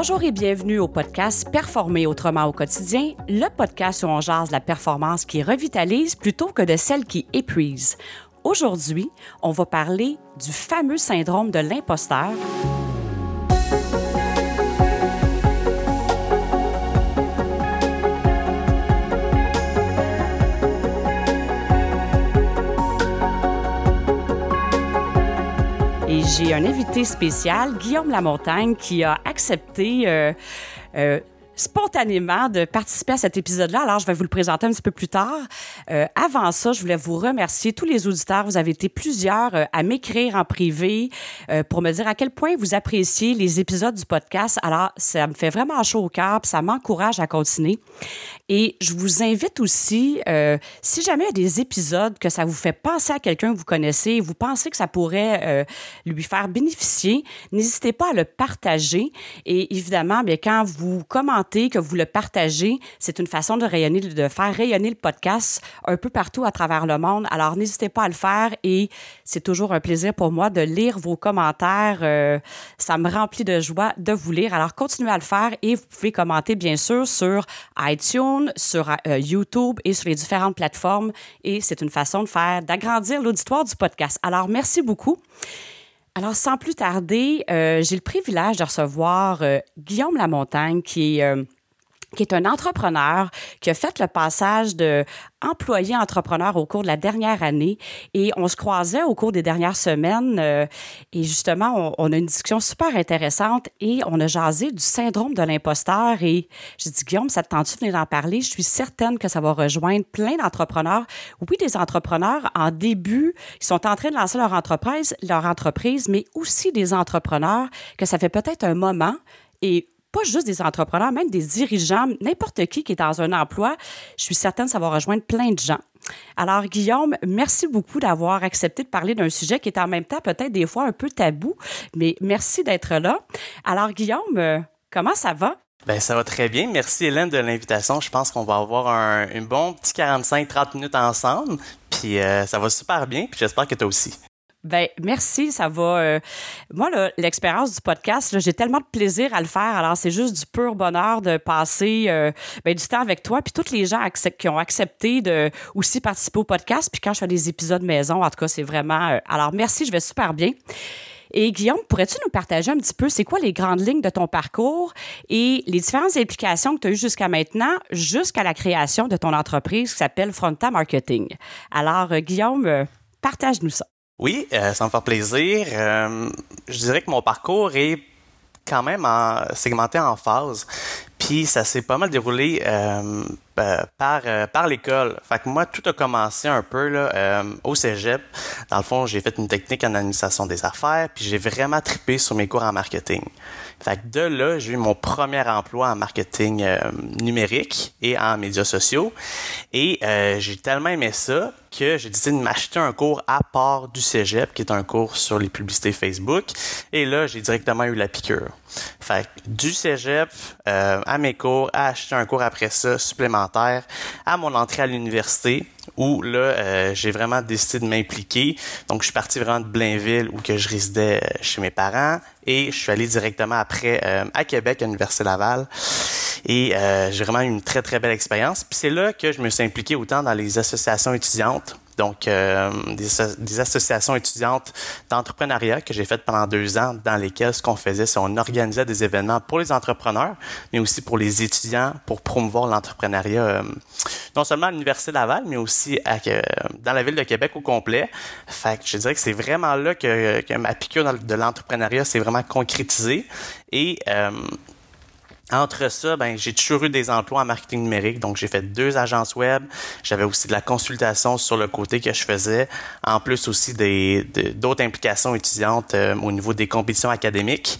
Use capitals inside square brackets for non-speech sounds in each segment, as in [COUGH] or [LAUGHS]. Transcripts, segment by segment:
Bonjour et bienvenue au podcast Performer autrement au quotidien, le podcast où on jase la performance qui revitalise plutôt que de celle qui épuise. Aujourd'hui, on va parler du fameux syndrome de l'imposteur. J'ai un invité spécial, Guillaume Lamontagne, qui a accepté euh, euh, spontanément de participer à cet épisode-là. Alors, je vais vous le présenter un petit peu plus tard. Euh, avant ça, je voulais vous remercier, tous les auditeurs. Vous avez été plusieurs à m'écrire en privé pour me dire à quel point vous appréciez les épisodes du podcast. Alors, ça me fait vraiment chaud au cœur, ça m'encourage à continuer. Et je vous invite aussi, euh, si jamais il y a des épisodes que ça vous fait penser à quelqu'un que vous connaissez, vous pensez que ça pourrait euh, lui faire bénéficier, n'hésitez pas à le partager. Et évidemment, bien, quand vous commentez, que vous le partagez, c'est une façon de, rayonner, de faire rayonner le podcast un peu partout à travers le monde. Alors, n'hésitez pas à le faire et c'est toujours un plaisir pour moi de lire vos commentaires. Euh, ça me remplit de joie de vous lire. Alors, continuez à le faire et vous pouvez commenter, bien sûr, sur iTunes, sur euh, YouTube et sur les différentes plateformes. Et c'est une façon de faire, d'agrandir l'auditoire du podcast. Alors, merci beaucoup. Alors, sans plus tarder, euh, j'ai le privilège de recevoir euh, Guillaume Lamontagne, qui est qui est un entrepreneur qui a fait le passage de employé entrepreneur au cours de la dernière année. Et on se croisait au cours des dernières semaines euh, et justement on, on, a une discussion super intéressante et on a jasé du syndrome de l'imposteur. Et j'ai dit Guillaume ça te tente de venir en parler? Je suis certaine que ça va rejoindre plein d'entrepreneurs. Oui des entrepreneurs en début qui sont en train de lancer leur entreprise leur entreprise mais aussi des entrepreneurs que ça fait peut-être un moment et pas juste des entrepreneurs, même des dirigeants, n'importe qui qui est dans un emploi, je suis certaine que ça va rejoindre plein de gens. Alors, Guillaume, merci beaucoup d'avoir accepté de parler d'un sujet qui est en même temps peut-être des fois un peu tabou, mais merci d'être là. Alors, Guillaume, euh, comment ça va? Ben, ça va très bien. Merci Hélène de l'invitation. Je pense qu'on va avoir un, un bon petit 45-30 minutes ensemble. Puis euh, ça va super bien. Puis j'espère que toi aussi. Ben merci, ça va. Euh, moi, l'expérience du podcast, j'ai tellement de plaisir à le faire. Alors, c'est juste du pur bonheur de passer euh, ben, du temps avec toi, puis toutes les gens qui ont accepté de aussi participer au podcast. Puis quand je fais des épisodes maison, en tout cas, c'est vraiment. Euh, alors, merci, je vais super bien. Et Guillaume, pourrais-tu nous partager un petit peu, c'est quoi les grandes lignes de ton parcours et les différentes implications que tu as eues jusqu'à maintenant, jusqu'à la création de ton entreprise qui s'appelle Fronta Marketing? Alors, Guillaume, partage-nous ça. Oui, euh, ça me fait plaisir. Euh, je dirais que mon parcours est quand même en, segmenté en phases. Puis ça s'est pas mal déroulé euh, par par l'école. Fait que moi tout a commencé un peu là au cégep. Dans le fond, j'ai fait une technique en administration des affaires, puis j'ai vraiment trippé sur mes cours en marketing. Fait que de là, j'ai eu mon premier emploi en marketing numérique et en médias sociaux. Et j'ai tellement aimé ça que j'ai décidé de m'acheter un cours à part du cégep, qui est un cours sur les publicités Facebook. Et là, j'ai directement eu la piqûre. Fait que du cégep euh, à mes cours, à acheter un cours après ça supplémentaire, à mon entrée à l'université, où là, euh, j'ai vraiment décidé de m'impliquer. Donc, je suis parti vraiment de Blainville, où que je résidais euh, chez mes parents, et je suis allé directement après euh, à Québec, à l'Université Laval. Et euh, j'ai vraiment eu une très, très belle expérience. Puis c'est là que je me suis impliqué autant dans les associations étudiantes, donc euh, des, associations étudiantes d'entrepreneuriat que j'ai faites pendant deux ans, dans lesquelles ce qu'on faisait, c'est qu'on organisait des événements pour les entrepreneurs, mais aussi pour les étudiants, pour promouvoir l'entrepreneuriat, euh, non seulement à l'Université Laval, mais aussi euh, dans la ville de Québec au complet. Fait que je dirais que c'est vraiment là que, que ma piqûre de l'entrepreneuriat s'est vraiment concrétisée. Et entre ça, ben, j'ai toujours eu des emplois en marketing numérique, donc j'ai fait deux agences web. J'avais aussi de la consultation sur le côté que je faisais, en plus aussi des d'autres implications étudiantes euh, au niveau des compétitions académiques.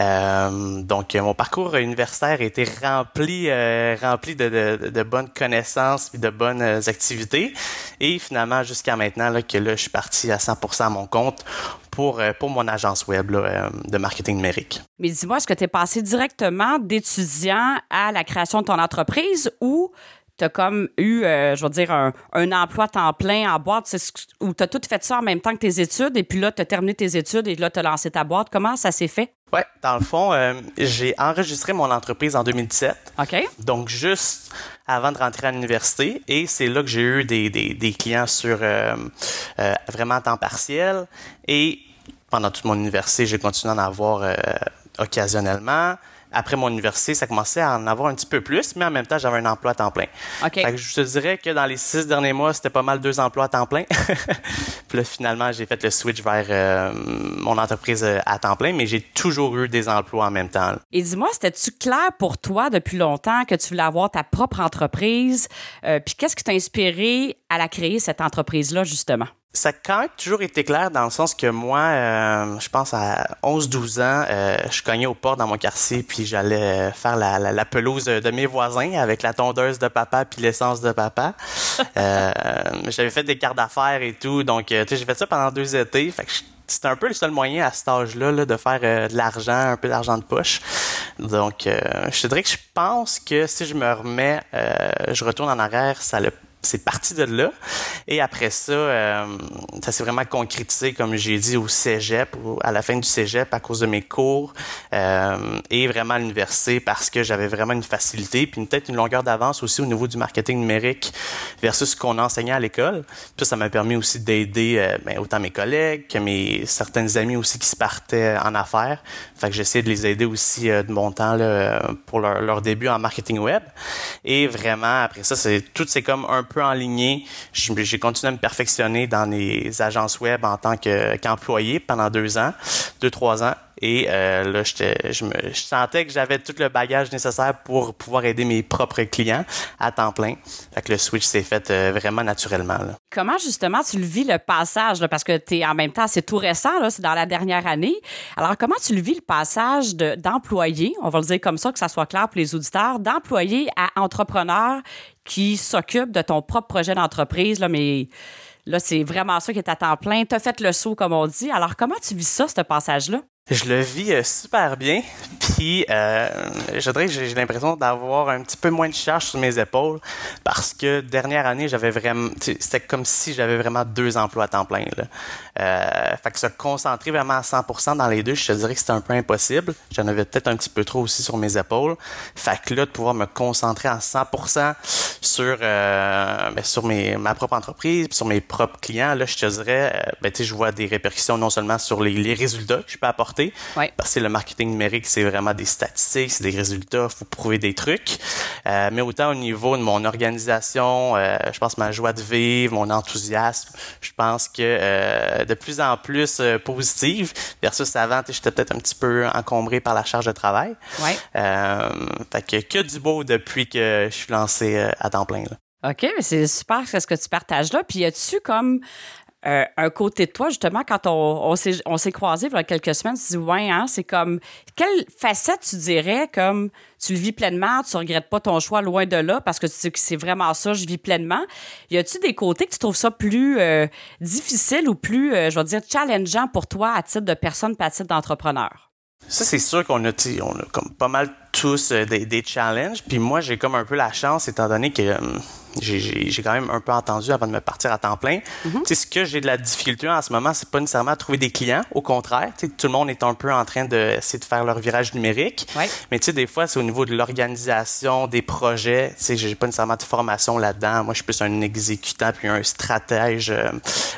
Euh, donc mon parcours universitaire était rempli euh, rempli de, de, de, bonnes connaissances et de bonnes activités. Et finalement, jusqu'à maintenant, là, que là, je suis parti à 100% à mon compte pour, euh, pour mon agence web euh, de marketing numérique. Mais dis-moi, est-ce que tu es passé directement d'étudiant à la création de ton entreprise ou tu as comme eu, euh, je veux dire, un, un emploi temps plein en boîte, où tu as tout fait ça en même temps que tes études, et puis là, tu as terminé tes études et là, tu as lancé ta boîte. Comment ça s'est fait? Oui, dans le fond, euh, j'ai enregistré mon entreprise en 2017. OK. Donc, juste avant de rentrer à l'université. Et c'est là que j'ai eu des, des, des, clients sur euh, euh, vraiment temps partiel. Et pendant toute mon université, j'ai continué à en avoir occasionnellement après mon université, ça commençait à en avoir un petit peu plus, mais en même temps, j'avais un emploi à temps plein. OK. je te dirais que dans les six derniers mois, c'était pas mal deux emplois à temps plein. [LAUGHS] puis là, finalement, j'ai fait le switch vers euh, mon entreprise euh, à temps plein, mais j'ai toujours eu des emplois en même temps. Et dis-moi, c'était-tu clair pour toi depuis longtemps que tu voulais avoir ta propre entreprise? Euh, puis qu'est-ce qui t'a inspiré à la créer, cette entreprise-là, justement? Ça a quand même toujours été clair dans le sens que moi, euh, je pense à 11-12 ans, euh, je cognais au port dans mon quartier puis j'allais faire la, la, pelouse de mes voisins avec la tondeuse de papa puis l'essence de papa. [LAUGHS] euh, J'avais fait des cartes d'affaires et tout, donc j'ai fait ça pendant deux étés. Fait que c'était un peu le seul moyen à cet âge-là là, de faire de l'argent, un peu d'argent de poche. Donc, je te dirais que je pense que si je me remets, je retourne en arrière, ça le c'est parti de là. Et après ça, euh, ça s'est vraiment concrétisé, comme j'ai dit, au cégep, à la fin du cégep, à cause de mes cours, euh, et vraiment à l'université, parce que j'avais vraiment une facilité, puis peut-être une longueur d'avance aussi au niveau du marketing numérique versus ce qu'on enseignait à l'école. Puis ça m'a permis aussi d'aider euh, ben, autant mes collègues que mes certains amis aussi qui se partaient en affaires. Fait que j'essaie de les aider aussi de mon temps là, pour leur, leur début en marketing web. Et vraiment, après ça, c'est tout c'est comme un peu en ligne. J'ai continué à me perfectionner dans les agences web en tant qu'employé pendant deux ans, deux, trois ans. Et euh, là, je, me, sentais que j'avais tout le bagage nécessaire pour pouvoir aider mes propres clients à temps plein. Fait que le switch s'est fait euh, vraiment naturellement. Comment justement tu le vis le passage? Parce que tu es en même temps, c'est tout récent, c'est dans la dernière année. Alors, comment tu le vis le passage d'employé, on va le dire comme ça, que ça soit clair pour les auditeurs, d'employé à entrepreneur qui s'occupe de ton propre projet d'entreprise, mais là, c'est vraiment ça qui est à temps plein. Tu as fait le saut, comme on dit. Alors, comment tu vis ça, ce passage-là? Je le vis euh, super bien, puis euh, je dirais que j'ai l'impression d'avoir un petit peu moins de charge sur mes épaules parce que dernière année, j'avais vraiment, c'était comme si j'avais vraiment deux emplois à temps plein. Là. Euh, fait que se concentrer vraiment à 100% dans les deux, je te dirais que c'était un peu impossible. J'en avais peut-être un petit peu trop aussi sur mes épaules. Fait que là, de pouvoir me concentrer à 100% sur euh, ben, sur mes ma propre entreprise, sur mes propres clients, là, je te dirais, euh, ben, je vois des répercussions non seulement sur les, les résultats que je peux apporter parce que le marketing numérique, c'est vraiment des statistiques, c'est des résultats, faut prouver des trucs. Euh, mais autant au niveau de mon organisation, euh, je pense ma joie de vivre, mon enthousiasme, je pense que euh, de plus en plus positive versus avant, j'étais peut-être un petit peu encombré par la charge de travail. Ouais. fait que que du beau depuis que je suis lancé à temps plein. Là. OK, mais c'est super ce que tu partages là. Puis, as-tu comme euh, un côté de toi, justement, quand on, s'est croisés il y a quelques semaines, tu dis, ouais, hein, c'est comme, quelle facette tu dirais comme tu le vis pleinement, tu regrettes pas ton choix loin de là parce que tu sais que c'est vraiment ça, je vis pleinement. Y a-tu des côtés que tu trouves ça plus euh, difficile ou plus, euh, je vais dire, challengeant pour toi à titre de personne, pas à titre d'entrepreneur? Ça, c'est sûr qu'on a, on a comme pas mal tous des, des challenges. Puis moi, j'ai comme un peu la chance, étant donné que hum, j'ai quand même un peu entendu avant de me partir à temps plein. Mm Ce que j'ai de la difficulté en ce moment, c'est pas nécessairement à trouver des clients. Au contraire, tout le monde est un peu en train d'essayer de faire leur virage numérique. Ouais. Mais tu sais, des fois, c'est au niveau de l'organisation, des projets. Tu sais, j'ai pas nécessairement de formation là-dedans. Moi, je suis plus un exécutant puis un stratège euh,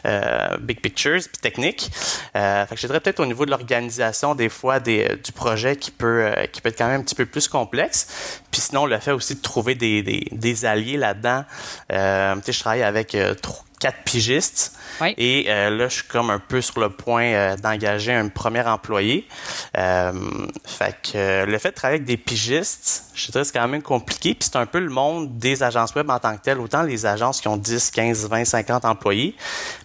euh big pictures puis technique. Euh, fait que je dirais peut-être au niveau de l'organisation, des fois, des, du projet qui peut, euh, qui peut être quand même un petit peu plus complexe. Puis sinon, le fait aussi de trouver des, des, des alliés là-dedans. Euh, je travaille avec euh, quatre pigistes. Et euh, là, je suis comme un peu sur le point euh, d'engager un premier employé. Euh, fait que le fait de travailler avec des pigistes, je dirais c'est quand même compliqué. Puis c'est un peu le monde des agences web en tant que tel. Autant les agences qui ont 10, 15, 20, 50 employés.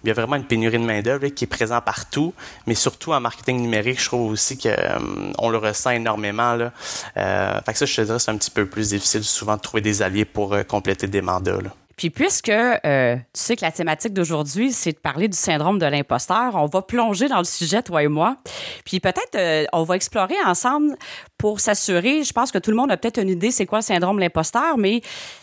Il y a vraiment une pénurie de main-d'œuvre qui est présente partout. Mais surtout en marketing numérique, je trouve aussi qu'on le ressent énormément. Là. fait que ça, je te dirais, c'est un petit peu plus difficile souvent de trouver des alliés pour compléter des mandats. Là. Puis puisque euh, tu sais que la thématique d'aujourd'hui, c'est de parler du syndrome de l'imposteur, on va plonger dans le sujet, toi et moi. Puis peut-être euh, on va explorer ensemble pour s'assurer, je pense que tout le monde a peut-être une idée c'est quoi le syndrome de l'imposteur, mais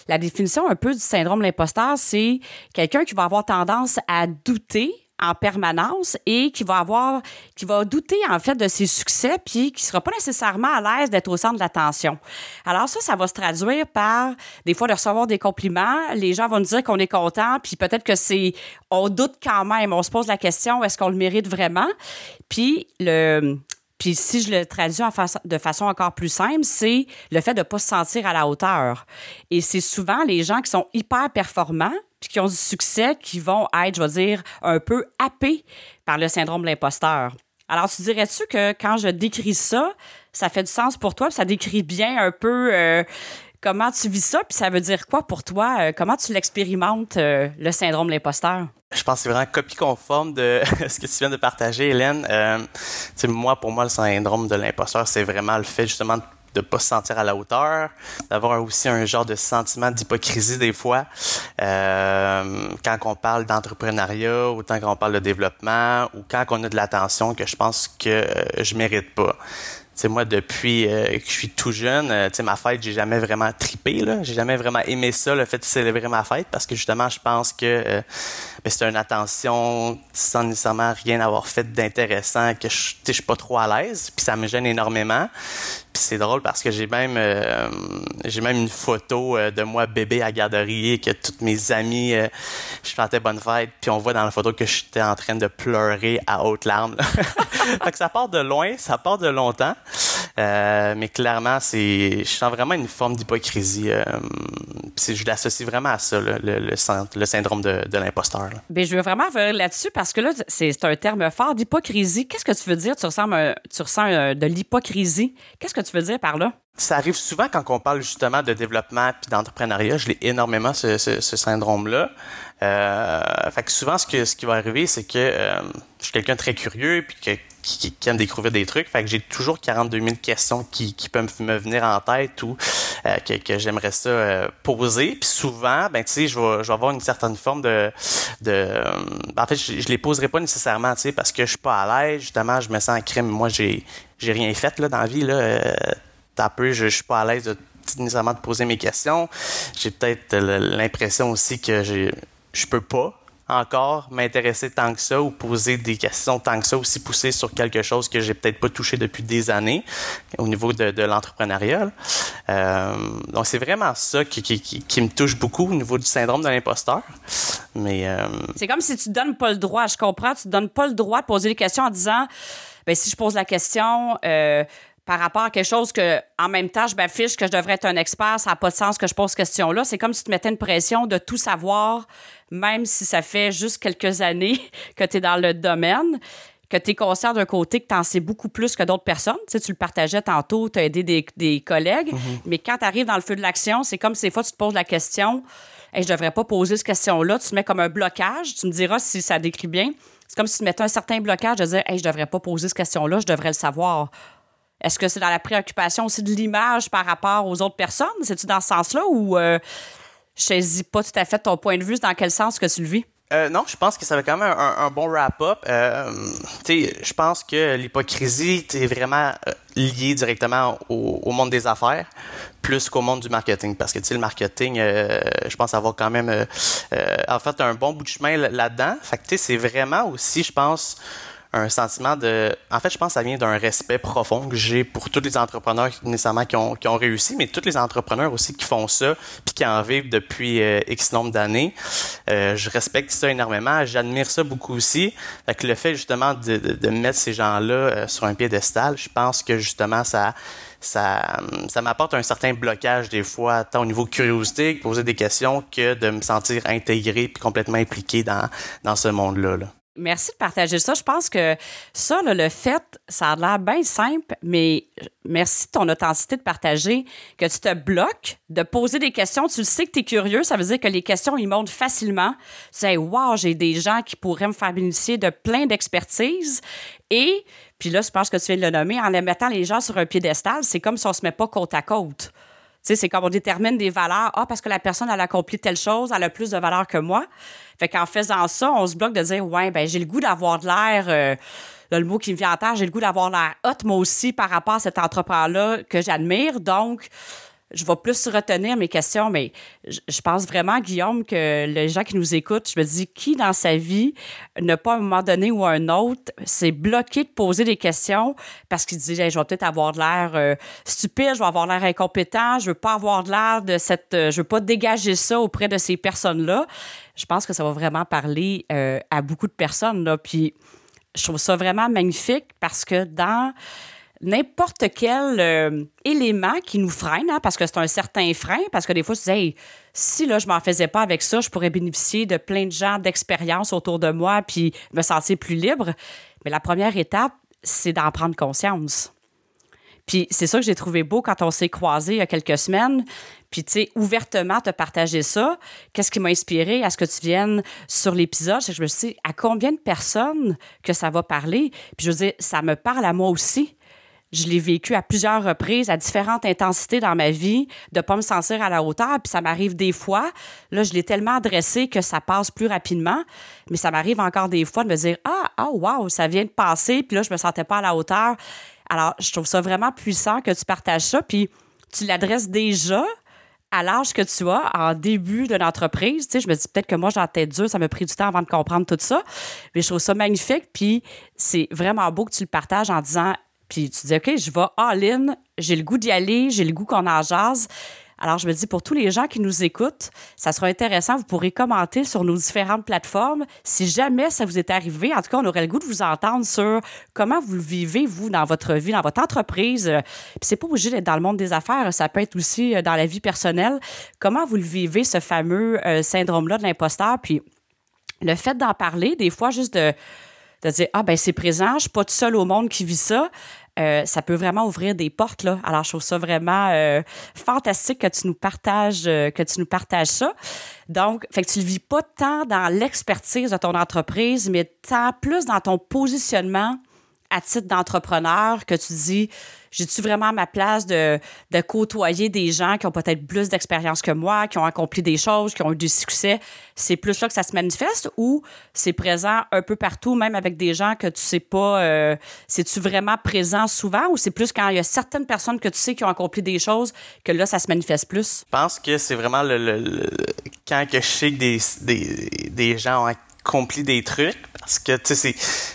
la définition un peu du syndrome de l'imposteur, c'est quelqu'un qui va avoir tendance à douter en permanence et qui va avoir, qui va douter en fait de ses succès puis qui sera pas nécessairement à l'aise d'être au centre de l'attention. Alors ça, ça va se traduire par des fois de recevoir des compliments. Les gens vont nous dire qu'on est content puis peut-être que c'est, on doute quand même. On se pose la question est-ce qu'on le mérite vraiment? Puis le puis si je le traduis de façon encore plus simple, c'est le fait de ne pas se sentir à la hauteur. Et c'est souvent les gens qui sont hyper performants, puis qui ont du succès, qui vont être, je vais dire, un peu happés par le syndrome de l'imposteur. Alors, tu dirais-tu que quand je décris ça, ça fait du sens pour toi, ça décrit bien un peu euh, comment tu vis ça, puis ça veut dire quoi pour toi? Euh, comment tu l'expérimentes, euh, le syndrome de l'imposteur? Je pense que c'est vraiment copie conforme de [LAUGHS] ce que tu viens de partager, Hélène. Euh, moi, pour moi, le syndrome de l'imposteur, c'est vraiment le fait justement de de pas se sentir à la hauteur, d'avoir aussi un genre de sentiment d'hypocrisie des fois euh, quand on parle d'entrepreneuriat ou quand on parle de développement ou quand on a de l'attention que je pense que euh, je mérite pas. C'est moi depuis euh, que je suis tout jeune, euh, ma fête, j'ai jamais vraiment tripé là, j'ai jamais vraiment aimé ça le fait de célébrer ma fête parce que justement je pense que euh, ben, c'est une attention sans nécessairement rien avoir fait d'intéressant que je, je suis pas trop à l'aise, puis ça me gêne énormément. Puis c'est drôle parce que j'ai même euh, j'ai même une photo euh, de moi bébé à garderie que toutes mes amis euh, je chantais bonne fête puis on voit dans la photo que j'étais en train de pleurer à haute larmes. [LAUGHS] fait que ça part de loin, ça part de longtemps. mais clairement, c'est je sens vraiment une forme d'hypocrisie. je l'associe vraiment à ça, le, le, syndrome de, l'imposteur. Ben, je veux vraiment revenir là-dessus parce que là, c'est un terme fort d'hypocrisie. Qu'est-ce que tu veux dire? Tu ressens, tu ressens de l'hypocrisie. Qu'est-ce que tu veux dire par là? Ça arrive souvent quand on parle justement de développement puis d'entrepreneuriat. Je l'ai énormément ce, syndrome-là. Euh, fait que souvent, ce, que, ce qui va arriver, c'est que euh, je suis quelqu'un de très curieux puis qui, aime découvrir des trucs. Fait que j'ai toujours 42 000 questions qui, peuvent me venir en tête ou euh, que, j'aimerais ça poser. Puis souvent, ben tu sais, je vais, avoir une certaine forme de, de en fait, je, je les poserai pas nécessairement, tu sais, parce que je suis pas à l'aise. Justement, je me sens en crime. Moi, j'ai j'ai rien fait là, dans la vie. Là. Euh, peu, je, suis pas à l'aise de nécessairement de poser mes questions. J'ai peut-être l'impression aussi que je peux pas encore m'intéresser tant que ça ou poser des questions tant que ça, aussi pousser sur quelque chose que j'ai peut-être pas touché depuis des années au niveau de, de l'entrepreneuriat. Euh, donc c'est vraiment ça qui, qui, qui, me touche beaucoup au niveau du syndrome de l'imposteur. Mais euh, c'est comme si tu donnes pas le droit. Je comprends, tu donnes pas le droit de poser des questions en disant, ben si je pose la question. Euh, par rapport à quelque chose que, en même temps, je m'affiche que je devrais être un expert, ça n'a pas de sens que je pose cette question-là. C'est comme si tu te mettais une pression de tout savoir, même si ça fait juste quelques années [LAUGHS] que tu es dans le domaine, que tu es conscient d'un côté que tu en sais beaucoup plus que d'autres personnes. Tu, sais, tu le partageais tantôt, tu as aidé des, collègues, mm-hmm. mais quand tu arrives dans le feu de l'action, c'est comme si des fois tu te poses la question, et je devrais pas poser cette question-là, tu te mets comme un blocage, tu me diras si ça décrit bien. C'est comme si tu mettais un certain blocage de dire, hey, je devrais pas poser cette question-là, je devrais le savoir. Est-ce que c'est dans la préoccupation aussi de l'image par rapport aux autres personnes? C'est-tu dans ce sens-là ou euh, je saisis pas tout à fait ton point de vue? Dans quel sens que tu le vis? Euh, non, je pense que ça va quand même un, bon wrap-up. Euh, je pense que l'hypocrisie est vraiment euh, liée directement au, monde des affaires plus qu'au monde du marketing. Parce que le marketing, je pense avoir quand même en fait un bon bout de chemin là-dedans. Fait que c'est vraiment aussi, je pense, un sentiment de. En fait, je pense que ça vient d'un respect profond que j'ai pour tous les entrepreneurs nécessairement qui ont, qui ont réussi, mais tous les entrepreneurs aussi qui font ça puis qui en vivent depuis euh, X nombre d'années. Euh, je respecte ça énormément. J'admire ça beaucoup aussi. Fait que le fait justement de, de, mettre ces gens-là euh, sur un piédestal, je pense que justement ça ça, ça m'apporte un certain blocage des fois, tant au niveau curiosité, poser des questions, que de me sentir intégré puis complètement impliqué dans, dans ce monde-là. Là. Merci de partager ça. Je pense que ça, le fait, ça a l'air bien simple, mais merci de ton authenticité de partager, que tu te bloques, de poser des questions. Tu le sais que tu es curieux, ça veut dire que les questions, ils montent facilement. Tu sais, wow, j'ai des gens qui pourraient me faire bénéficier de plein d'expertise. Et, puis là, je pense que tu viens de le nommer, en les mettant les gens sur un piédestal, c'est comme si on se met pas côte à côte. Sais, c'est comme on détermine des valeurs. Ah, parce que la personne, elle a accompli telle chose, elle a plus de valeur que moi. Fait qu'en faisant ça, on se bloque de dire, ouais, ben, j'ai le goût d'avoir de l'air, euh, le mot qui me vient en tête, j'ai le goût d'avoir l'air hot, moi aussi, par rapport à cet entrepreneur-là que j'admire. Donc, je vais plus retenir mes questions, mais je, pense vraiment, Guillaume, que les gens qui nous écoutent, je me dis, qui dans sa vie n'a pas à un moment donné ou à un autre, s'est bloqué de poser des questions parce qu'il dit, je vais peut-être avoir de l'air euh, stupide, je vais avoir l'air incompétent, je veux pas avoir de l'air de cette, euh, je veux pas dégager ça auprès de ces personnes-là. Je pense que ça va vraiment parler euh, à beaucoup de personnes, là. Puis, je trouve ça vraiment magnifique parce que dans n'importe quel euh, élément qui nous freine, hein, parce que c'est un certain frein, parce que des fois, tu dis, si là, je m'en faisais pas avec ça, je pourrais bénéficier de plein de gens d'expérience autour de moi puis me sentir plus libre. Mais la première étape, c'est d'en prendre conscience. Puis c'est ça que j'ai trouvé beau quand on s'est croisés il y a quelques semaines. Puis, tu sais, ouvertement te partager ça. Qu'est-ce qui m'a inspiré à ce que tu viennes sur l'épisode? Je me suis dit, à combien de personnes que ça va parler? Puis je veux dire, ça me parle à moi aussi. Je l'ai vécu à plusieurs reprises, à différentes intensités dans ma vie, de pas me sentir à la hauteur. Puis ça m'arrive des fois, là, je l'ai tellement adressé que ça passe plus rapidement. Mais ça m'arrive encore des fois de me dire Ah, oh, wow, ça vient de passer. Puis là, je me sentais pas à la hauteur. Alors, je trouve ça vraiment puissant que tu partages ça. Puis tu l'adresses déjà à l'âge que tu as, en début de l'entreprise, tu sais, je me dis peut-être que moi, la tête dure, ça m'a pris du temps avant de comprendre tout ça. Mais je trouve ça magnifique. Puis c'est vraiment beau que tu le partages en disant puis tu dis, OK, je vais all-in, j'ai le goût d'y aller, j'ai le goût qu'on en jase. Alors, je me dis, pour tous les gens qui nous écoutent, ça sera intéressant. Vous pourrez commenter sur nos différentes plateformes. Si jamais ça vous est arrivé, en tout cas, on aurait le goût de vous entendre sur comment vous le vivez, vous, dans votre vie, dans votre entreprise. Puis c'est pas obligé d'être dans le monde des affaires. Ça peut être aussi euh, dans la vie personnelle. Comment vous le vivez, ce fameux euh, syndrome-là de l'imposteur? Puis le fait d'en parler, des fois, juste de de dire ah ben c'est présent, je suis pas tout seul au monde qui vit ça. Euh, ça peut vraiment ouvrir des portes là. Alors je trouve ça vraiment euh, fantastique que tu nous partages euh, que tu nous partages ça. Donc fait que tu le vis pas tant dans l'expertise de ton entreprise, mais tant plus dans ton positionnement à titre d'entrepreneur que tu dis j'ai-tu vraiment ma place de, de côtoyer des gens qui ont peut-être plus d'expérience que moi, qui ont accompli des choses, qui ont eu du succès? C'est plus là que ça se manifeste ou c'est présent un peu partout, même avec des gens que tu sais pas, euh, c'est-tu vraiment présent souvent ou c'est plus quand il y a certaines personnes que tu sais qui ont accompli des choses que là, ça se manifeste plus? Je pense que c'est vraiment le, quand que je sais que des, des, des gens ont accompli des trucs parce que, tu sais,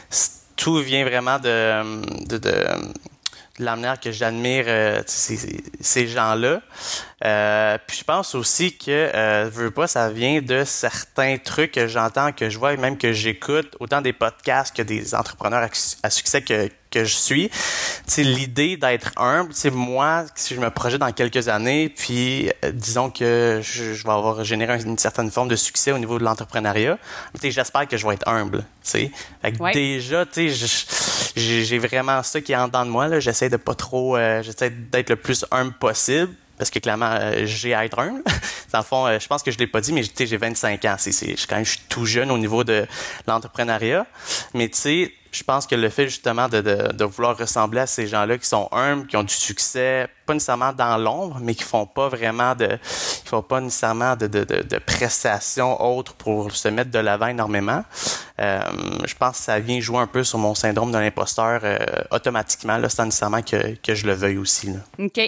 c'est tout vient vraiment de, de, de, la que j'admire euh, ces gens-là. Euh, puis je pense aussi que euh, veux pas, ça vient de certains trucs que j'entends, que je vois et même que j'écoute, autant des podcasts que des entrepreneurs à, succès que, que je suis. C'est l'idée d'être humble. C'est moi, si je me projette dans quelques années, puis euh, disons que je, je, vais avoir généré une certaine forme de succès au niveau de l'entrepreneuriat, j'espère que je vais être humble. Fait que déjà, j'ai vraiment ça qui est en dedans de moi. J'essaie de pas trop, euh, j'essaie d'être le plus humble possible parce que clairement, euh, j'ai à être un. [LAUGHS] Dans le fond, euh, je pense que je l'ai pas dit, mais j'ai 25 ans. C'est, je, quand même, je suis tout jeune au niveau de l'entrepreneuriat. Mais tu sais, je pense que le fait justement de, de, de, vouloir ressembler à ces gens-là qui sont humbles, qui ont du succès, pas nécessairement dans l'ombre, mais qui font pas vraiment de, qui font pas nécessairement de, de, de prestations autres pour se mettre de l'avant énormément. Euh, je pense que ça vient jouer un peu sur mon syndrome de l'imposteur euh, automatiquement, là, sans nécessairement que, que je le veuille aussi. Là. OK.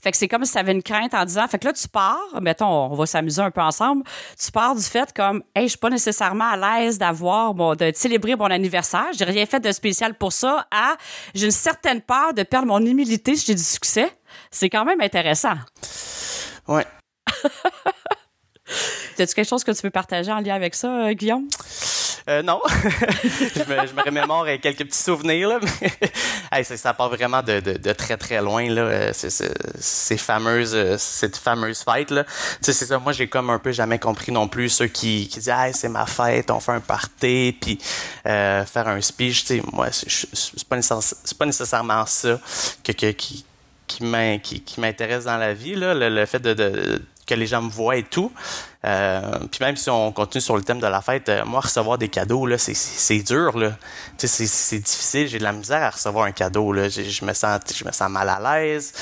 Fait que c'est comme si tu avais une crainte en disant, fait que là, tu pars, mettons, on va s'amuser un peu ensemble, tu pars du fait comme, hey, je suis pas nécessairement à l'aise d'avoir, bon, de célébrer mon anniversaire, j'ai rien fait de spécial pour ça, à, j'ai une certaine peur de perdre mon humilité si j'ai du succès. C'est quand même intéressant. Ouais. [LAUGHS] As-tu quelque chose que tu veux partager en lien avec ça, euh, Guillaume? Euh, non. [LAUGHS] je, me, je me remémore quelques petits souvenirs, là, mais [LAUGHS] ça, ça part vraiment de, très, très loin, là, euh, ces fameuses, euh, cette fameuse fête, c'est ça, moi, j'ai comme un peu jamais compris non plus ceux qui, disent, hey, c'est ma fête, on fait un party, puis faire un speech, moi, c'est pas, pas nécessairement ça que, qui m'intéresse dans la vie, là, le, fait de, de que les gens me voient et tout. Euh, puis même si on continue sur le thème de la fête, euh, moi, recevoir des cadeaux, là, c'est, c'est dur, là. C'est, c'est difficile. J'ai de la misère à recevoir un cadeau, là. Je, me sens, je me sens mal à l'aise.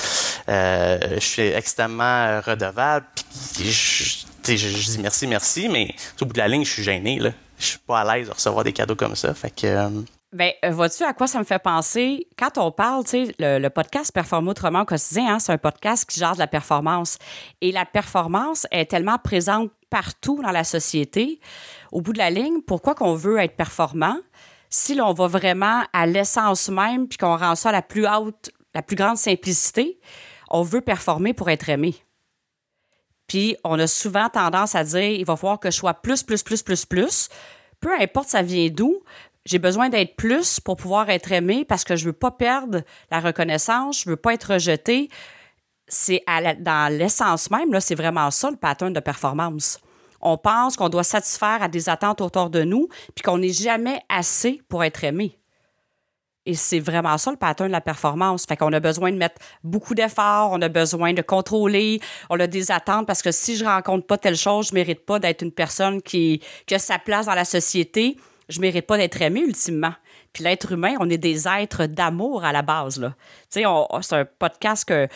Euh, je suis extrêmement redevable. Puis je, je, dis merci, merci, mais au bout de la ligne, je suis gêné, là. Je suis pas à l'aise de recevoir des cadeaux comme ça. Fait que... Ben, euh, vois-tu à quoi ça me fait penser? Quand on parle, tu sais, le, podcast Performer autrement au quotidien, hein, c'est un podcast qui gère de la performance. Et la performance est tellement présente partout dans la société. Au bout de la ligne, pourquoi qu'on veut être performant? Si l'on va vraiment à l'essence même puis qu'on rend ça la plus haute, la plus grande simplicité, on veut performer pour être aimé. Puis on a souvent tendance à dire il va falloir que je sois plus, plus, plus, plus, plus. Peu importe ça vient d'où, j'ai besoin d'être plus pour pouvoir être aimé parce que je veux pas perdre la reconnaissance, je veux pas être rejeté. C'est dans l'essence même, là, c'est vraiment ça le pattern de performance. On pense qu'on doit satisfaire à des attentes autour de nous, puis qu'on n'est jamais assez pour être aimé. Et c'est vraiment ça le pattern de la performance. Fait qu'on a besoin de mettre beaucoup d'efforts, on a besoin de contrôler, on a des attentes parce que si je rencontre pas telle chose, je mérite pas d'être une personne qui, qui a sa place dans la société je mérite pas d'être aimé ultimement. Puis l'être humain, on est des êtres d'amour à la base. Là. Tu sais, c'est un podcast que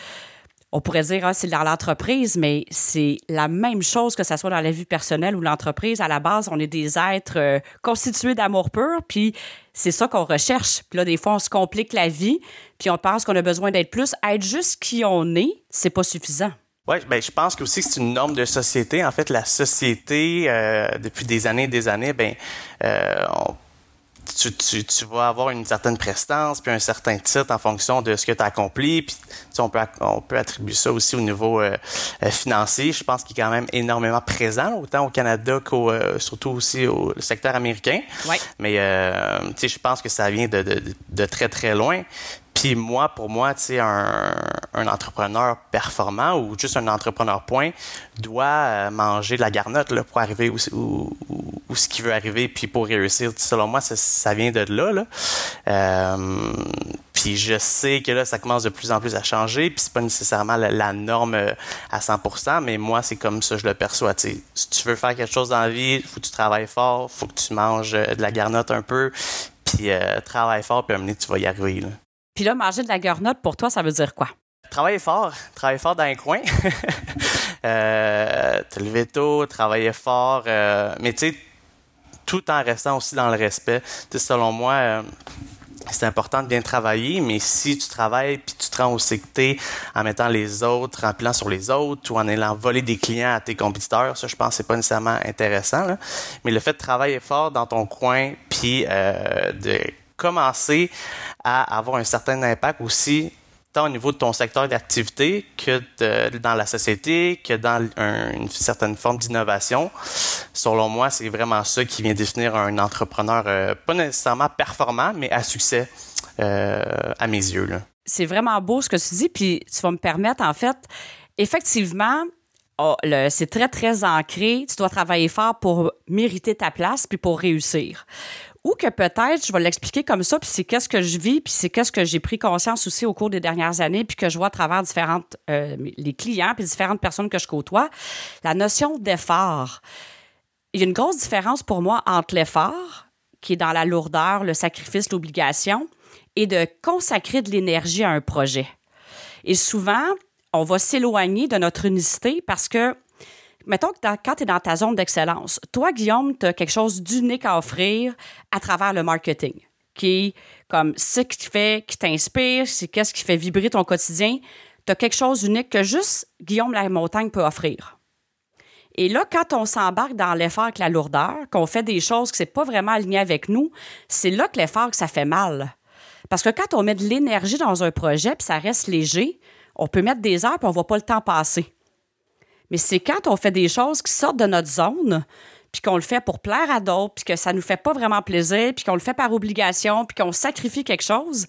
on pourrait dire ah, c'est dans l'entreprise, mais c'est la même chose que ça soit dans la vie personnelle ou l'entreprise. À la base, on est des êtres euh, constitués d'amour pur, puis c'est ça qu'on recherche. Puis là, des fois, on se complique la vie, puis on pense qu'on a besoin d'être plus. Être juste qui on est, c'est pas suffisant. Oui, ben, je pense que aussi c'est une norme de société. En fait, la société, euh, depuis des années et des années, ben, euh, tu, tu, tu, vas avoir une certaine prestance, puis un certain titre en fonction de ce que tu as accompli. Puis, on, peut, on peut attribuer ça aussi au niveau euh, financier. Je pense qu'il est quand même énormément présent, autant au Canada qu'au surtout aussi au secteur américain. Ouais. Mais je pense que ça vient de, de, de très, très loin. Puis moi, pour moi, tu sais, un, un, entrepreneur performant ou juste un entrepreneur point doit euh, manger de la garnotte là, pour arriver où, où, où, ce qu'il veut arriver, puis pour réussir. Selon moi, ça, ça vient de là. là. Euh, puis je sais que là, ça commence de plus en plus à changer, puis c'est pas nécessairement la, norme euh, à 100%, mais moi, c'est comme ça je le perçois. sais. Si tu veux faire quelque chose dans la vie, faut que tu travailles fort, faut que tu manges de la garnotte un peu, puis euh, travaille fort, puis à un moment tu vas y arriver. Là. Puis là, manger de la garnotte, pour toi, ça veut dire quoi? Travailler fort, travailler fort dans un coin. [LAUGHS] euh, te lever tôt, travailler fort, euh, mais tu sais, tout en restant aussi dans le respect. sais, selon moi, euh, c'est important de bien travailler, mais si tu travailles puis tu te rends au secté en mettant les autres, en pilant sur les autres ou en allant voler des clients à tes compétiteurs, ça, je pense c'est pas nécessairement intéressant. Mais le fait de travailler fort dans ton coin puis euh, de commencer à avoir un certain impact aussi tant au niveau de ton secteur d'activité que dans la société, que dans une certaine forme d'innovation. Selon moi, c'est vraiment ça qui vient définir un entrepreneur euh, pas nécessairement performant, mais à succès euh, à mes yeux. C'est vraiment beau ce que tu dis, puis tu vas me permettre, en fait, effectivement, oh, c'est très, très ancré. Tu dois travailler fort pour mériter ta place puis pour réussir. Ou que peut-être, je vais l'expliquer comme ça, puis c'est qu'est-ce que je vis, puis c'est qu'est-ce que j'ai pris conscience aussi au cours des dernières années, puis que je vois à travers différentes, euh, les clients, puis différentes personnes que je côtoie, la notion d'effort. Il y a une grosse différence pour moi entre l'effort, qui est dans la lourdeur, le sacrifice, l'obligation, et de consacrer de l'énergie à un projet. Et souvent, on va s'éloigner de notre unicité parce que mettons que quand tu es dans ta zone d'excellence, toi, Guillaume, tu as quelque chose d'unique à offrir à travers le marketing, qui est comme ce qui fait, qui t'inspire, c'est qu'est-ce qui fait vibrer ton quotidien. Tu as quelque chose d'unique que juste Guillaume La Montagne peut offrir. Et là, quand on s'embarque dans l'effort avec la lourdeur, qu'on fait des choses qui ne sont pas vraiment alignées avec nous, c'est là que l'effort, que ça fait mal. Parce que quand on met de l'énergie dans un projet, puis ça reste léger, on peut mettre des heures, puis on voit pas le temps passer. Mais c'est quand on fait des choses qui sortent de notre zone, puis qu'on le fait pour plaire à d'autres, puis que ça nous fait pas vraiment plaisir, puis qu'on le fait par obligation, puis qu'on sacrifie quelque chose,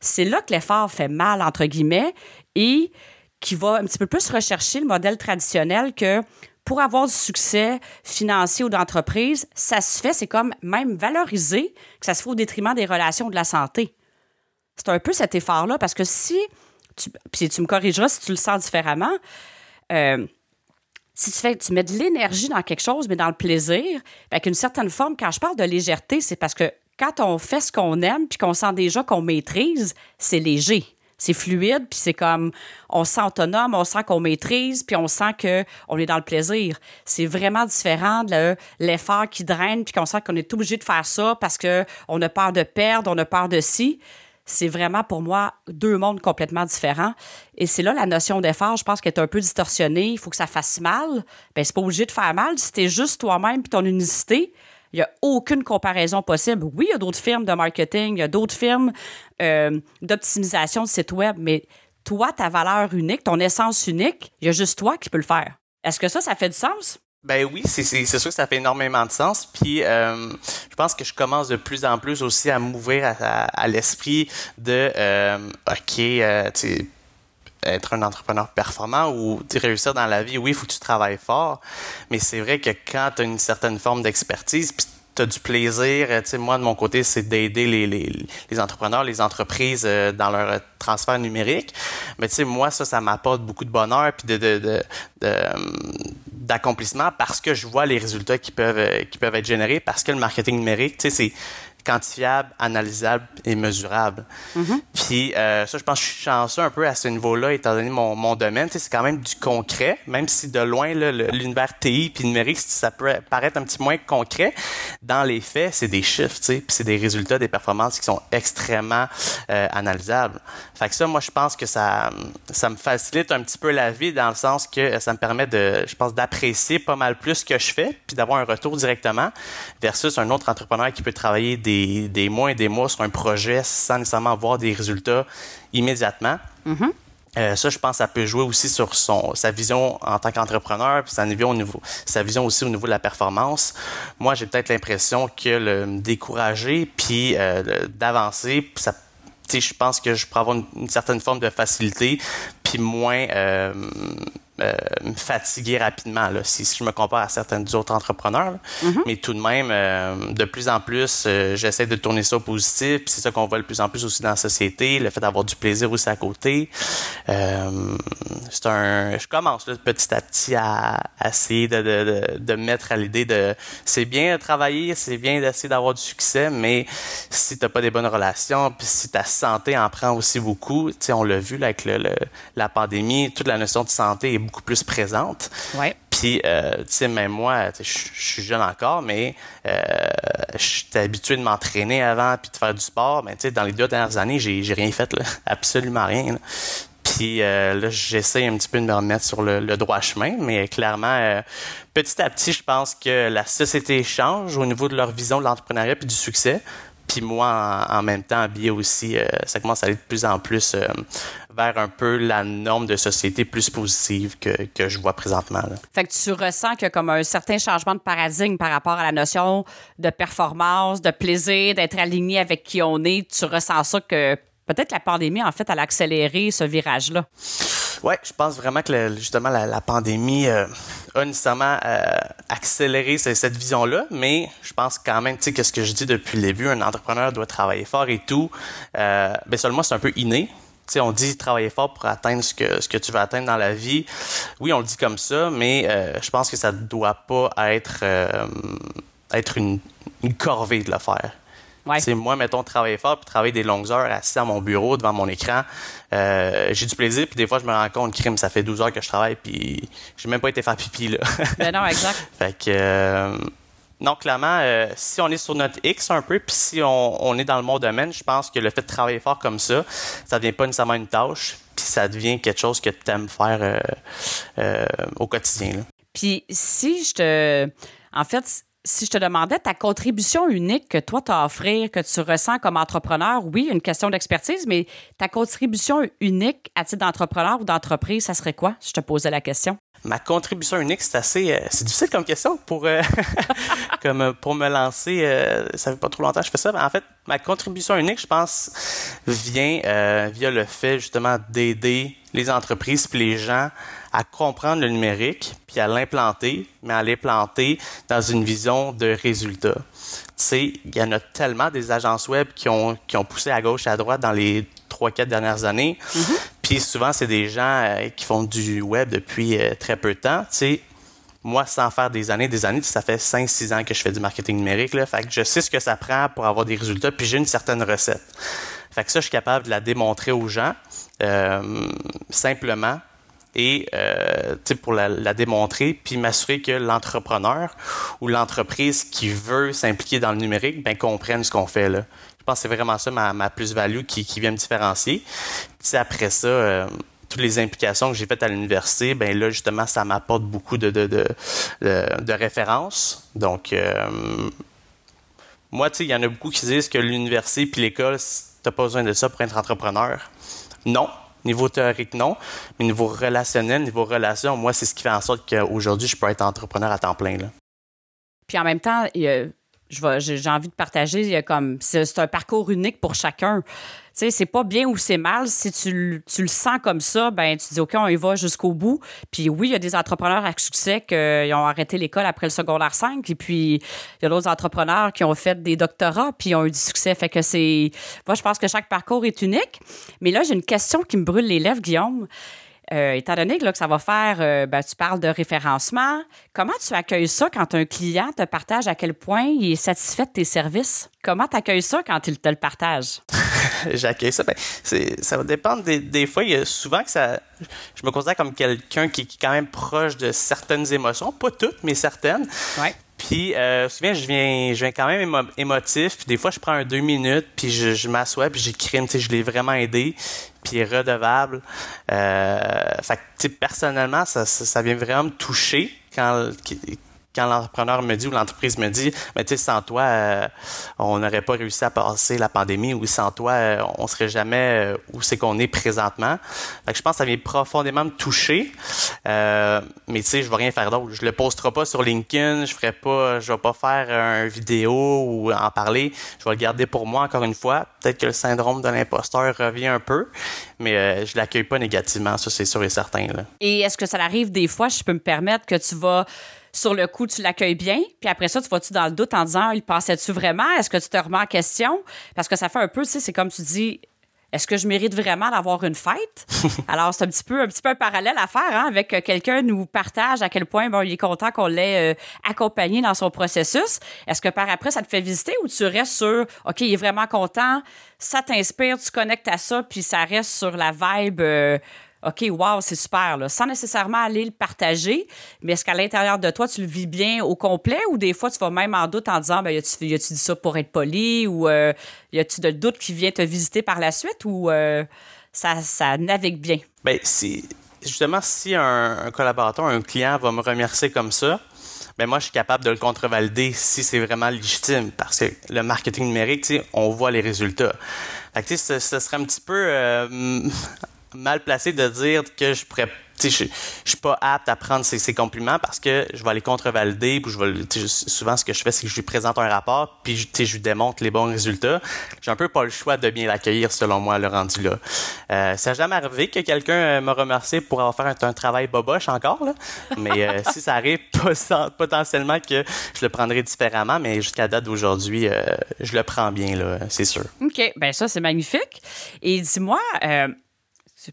c'est là que l'effort fait mal, entre guillemets, et qui va un petit peu plus rechercher le modèle traditionnel que pour avoir du succès financier ou d'entreprise, ça se fait, c'est comme même valoriser que ça se fait au détriment des relations de la santé. C'est un peu cet effort-là, parce que si, tu, puis tu me corrigeras si tu le sens différemment, euh, si tu, fais, tu mets de l'énergie dans quelque chose, mais dans le plaisir, avec une certaine forme, quand je parle de légèreté, c'est parce que quand on fait ce qu'on aime puis qu'on sent déjà qu'on maîtrise, c'est léger. C'est fluide, puis c'est comme on se sent autonome, on sent qu'on maîtrise, puis on sent qu'on est dans le plaisir. C'est vraiment différent de l'effort qui draine, puis qu'on sent qu'on est obligé de faire ça parce qu'on a peur de perdre, on a peur de si c'est vraiment pour moi deux mondes complètement différents. Et c'est là la notion d'effort, je pense qu'elle est un peu distorsionnée. Il faut que ça fasse mal. Ben, c'est pas obligé de faire mal. Si t'es juste toi-même et ton unicité, il n'y a aucune comparaison possible. Oui, il y a d'autres firmes de marketing, il y a d'autres firmes euh, d'optimisation de site web, mais toi, ta valeur unique, ton essence unique, il y a juste toi qui peux le faire. Est-ce que ça, ça fait du sens? Ben oui, c'est sûr que ça fait énormément de sens. Puis euh, je pense que je commence de plus en plus aussi à m'ouvrir à, l'esprit de euh, OK, euh, être un entrepreneur performant ou réussir dans la vie, oui, il faut que tu travailles fort. Mais c'est vrai que quand tu as une certaine forme d'expertise, puis tu as du plaisir. Moi, de mon côté, c'est d'aider les, les, les, entrepreneurs, les entreprises dans leur transfert numérique. Mais tu sais, moi, ça, ça m'apporte beaucoup de bonheur puis de, de, de, de d'accomplissement parce que je vois les résultats qui peuvent, euh, qui peuvent être générés, parce que le marketing numérique, tu sais, c'est quantifiable, analysable et mesurable. Mm-hmm. Puis euh, ça, je pense que je suis chanceux un peu à ce niveau-là, étant donné mon, mon domaine. C'est quand même du concret, même si de loin, l'univers TI puis numérique, ça peut paraître un petit moins concret. Dans les faits, c'est des chiffres, puis c'est des résultats, des performances qui sont extrêmement euh, analysables. Fait que ça, moi, je pense que ça, ça me facilite un petit peu la vie dans le sens que ça me permet de, je pense, d'apprécier pas mal plus ce que je fais, puis d'avoir un retour directement versus un autre entrepreneur qui peut travailler des des, mois et des mois sur un projet sans nécessairement avoir des résultats immédiatement. Mm-hmm. Euh, ça, je pense, ça peut jouer aussi sur son, sa vision en tant qu'entrepreneur, puis sa vision, au niveau, sa vision aussi au niveau de la performance. Moi, j'ai peut-être l'impression que le me décourager, puis euh, d'avancer, ça je pense que je pourrais avoir une, certaine forme de facilité, puis moins euh, euh, me fatiguer rapidement là, si, je me compare à certains autres entrepreneurs. Mm-hmm. Mais tout de même, euh, de plus en plus, euh, j'essaie de tourner ça au positif. c'est ça qu'on voit de plus en plus aussi dans la société, le fait d'avoir du plaisir aussi à côté. c'est un, je commence petit à petit à, essayer de, de, de, mettre à l'idée de c'est bien de travailler, c'est bien d'essayer d'avoir du succès, mais si t'as pas des bonnes relations, puis si ta santé en prend aussi beaucoup, tu sais, on l'a vu là, avec le, la pandémie, toute la notion de santé est beaucoup plus présente. Ouais. Puis, euh, tu sais, même moi, je suis jeune encore, mais euh, j'étais habitué de m'entraîner avant puis de faire du sport. Mais tu sais, dans les deux dernières années, j'ai, rien fait, là, [LAUGHS] absolument rien. Puis euh, là, j'essaie un petit peu de me remettre sur le, droit chemin, mais clairement, euh, petit à petit, je pense que la société change au niveau de leur vision de l'entrepreneuriat puis du succès. Puis moi, en, même temps, habillé aussi, ça commence à aller de plus en plus vers un peu la norme de société plus positive que, que je vois présentement. Là. Fait que tu ressens qu'il y a comme un certain changement de paradigme par rapport à la notion de performance, de plaisir, d'être aligné avec qui on est. Tu ressens ça que peut-être la pandémie, en fait, elle a accéléré ce virage-là? Oui, je pense vraiment que justement la, pandémie euh, a nécessairement euh, accéléré cette, vision-là, mais je pense quand même, tu sais, que ce que je dis depuis le début, un entrepreneur doit travailler fort et tout. Euh, ben seulement c'est un peu inné on dit travailler fort pour atteindre ce que, ce que tu veux atteindre dans la vie. Oui, on le dit comme ça, mais euh, je pense que ça ne doit pas être, euh, être une, corvée de le faire. Ouais. moi, mettons, travailler fort, puis travailler des longues heures assis à mon bureau, devant mon écran, euh, j'ai du plaisir, puis des fois, je me rends compte, crime, ça fait 12 heures que je travaille, puis j'ai même pas été faire pipi, là. ben non, exact. [LAUGHS] fait que... Non, clairement, euh, si on est sur notre X un peu, puis si on, est dans le monde domaine, je pense que le fait de travailler fort comme ça, ça devient pas nécessairement une tâche, puis ça devient quelque chose que tu aimes faire euh, euh, au quotidien. Puis si je te... En fait, si je te demandais ta contribution unique que toi, tu as à offrir, que tu ressens comme entrepreneur, oui, une question d'expertise, mais ta contribution unique à titre d'entrepreneur ou d'entreprise, ça serait quoi? Si je te posais la question? Ma contribution unique, c'est assez, euh, c'est difficile comme question pour, euh, [LAUGHS] comme euh, pour me lancer. ça fait pas trop longtemps que je fais ça. Mais en fait, ma contribution unique, je pense, vient via le fait justement d'aider les entreprises puis les gens à comprendre le numérique puis à l'implanter, mais à l'implanter dans une vision de résultat. Tu sais, il y en a tellement des agences web qui ont, qui ont poussé à gauche et à droite dans les trois, quatre dernières années. Mm-hmm. Puis souvent, c'est des gens euh, qui font du web depuis euh, très peu de temps. Tu sais, moi, sans faire des années, des années, ça fait 5-6 ans que je fais du marketing numérique. Là, fait que je sais ce que ça prend pour avoir des résultats, puis j'ai une certaine recette. Fait que ça, je suis capable de la démontrer aux gens euh, simplement et euh, pour la, démontrer, puis m'assurer que l'entrepreneur ou l'entreprise qui veut s'impliquer dans le numérique ben, comprenne ce qu'on fait là. Je pense que c'est vraiment ça ma, plus-value qui, vient me différencier. Puis après ça, euh, toutes les implications que j'ai faites à l'université, ben là, justement, ça m'apporte beaucoup de, de, de, de, références. Donc, euh, moi, il y en a beaucoup qui disent que l'université puis l'école, t'as pas besoin de ça pour être entrepreneur. Non. Niveau théorique, non. Mais niveau relationnel, niveau relation, moi, c'est ce qui fait en sorte qu'aujourd'hui, je peux être entrepreneur à temps plein. Là. Puis en même temps, j'ai envie de partager comme c'est un parcours unique pour chacun sais, c'est pas bien ou c'est mal. Si tu, tu, le sens comme ça, ben tu dis OK, on y va jusqu'au bout. Puis oui, il y a des entrepreneurs à succès qui ont arrêté l'école après le secondaire 5. Et puis, il y a d'autres entrepreneurs qui ont fait des doctorats puis ont eu du succès. Fait que c'est. Moi, je pense que chaque parcours est unique. Mais là, j'ai une question qui me brûle les lèvres, Guillaume. Euh, étant donné que, là, que ça va faire, euh, ben, tu parles de référencement, comment tu accueilles ça quand un client te partage à quel point il est satisfait de tes services? Comment tu accueilles ça quand il te le partage? [LAUGHS] J'accueille ça. Ben, ça va dépendre des, des, fois. Il y a souvent que ça. Je me considère comme quelqu'un qui, qui, est quand même proche de certaines émotions. Pas toutes, mais certaines. Ouais. Puis, euh, souvent, je viens, je viens quand même émotif. Puis, des fois, je prends un deux minutes, puis je, m'assois, puis j'écris, tu sais, je l'ai vraiment aidé, puis redevable. Euh, fait que, personnellement, ça, ça, ça, vient vraiment me toucher quand, quand l'entrepreneur me dit ou l'entreprise me dit, mais tu sais, sans toi, euh, on n'aurait pas réussi à passer la pandémie ou sans toi, euh, on serait jamais euh, où c'est qu'on est présentement. Fait que je pense que ça vient profondément me toucher. mais tu sais, je vais rien faire d'autre. Je le posterai pas sur LinkedIn, je ferai pas, je vais pas faire une vidéo ou en parler. Je vais le garder pour moi encore une fois. Peut-être que le syndrome de l'imposteur revient un peu, mais je l'accueille pas négativement, ça c'est sûr et certain. Là. Et est-ce que ça arrive des fois, je peux me permettre que tu vas sur le coup, tu l'accueilles bien, puis après ça, tu vas-tu dans le doute en disant, il passait-tu vraiment? Est-ce que tu te remets en question? Parce que ça fait un peu, tu sais, c'est comme tu dis, est-ce que je mérite vraiment d'avoir une fête? [LAUGHS] Alors, c'est un petit peu un petit peu un parallèle à faire hein, avec euh, quelqu'un nous partage à quel point bon, il est content qu'on l'ait euh, accompagné dans son processus. Est-ce que par après, ça te fait visiter ou tu restes sur OK, il est vraiment content, ça t'inspire, tu connectes à ça, puis ça reste sur la vibe euh, OK, wow, c'est super, là, sans nécessairement aller le partager, mais est-ce qu'à l'intérieur de toi, tu le vis bien au complet ou des fois, tu vas même en doute en disant, ben, y a-tu, dit ça pour être poli ou euh, y a-tu de doute qui vient te visiter par la suite ou euh, ça, ça navigue bien? Bien, justement, si un, collaborateur, un client va me remercier comme ça, ben moi, je suis capable de le contrevalider si c'est vraiment légitime parce que le marketing numérique, on voit les résultats. Fait que, ce, ce serait un petit peu euh, mal placé de dire que je pourrais suis pas apte à prendre ces, compliments parce que je vais les contrevalider puis je vais souvent ce que je fais c'est que je lui présente un rapport puis je, lui démontre les bons résultats. J'ai un peu pas le choix de bien l'accueillir selon moi le rendu là. Euh, ça n'a jamais arrivé que quelqu'un euh, me remercie pour avoir fait un, travail boboche encore là. Mais euh, [LAUGHS] si ça arrive potentiellement que je le prendrai différemment mais jusqu'à date d'aujourd'hui euh, je le prends bien là c'est sûr. Ok. Ben ça c'est magnifique. Et dis-moi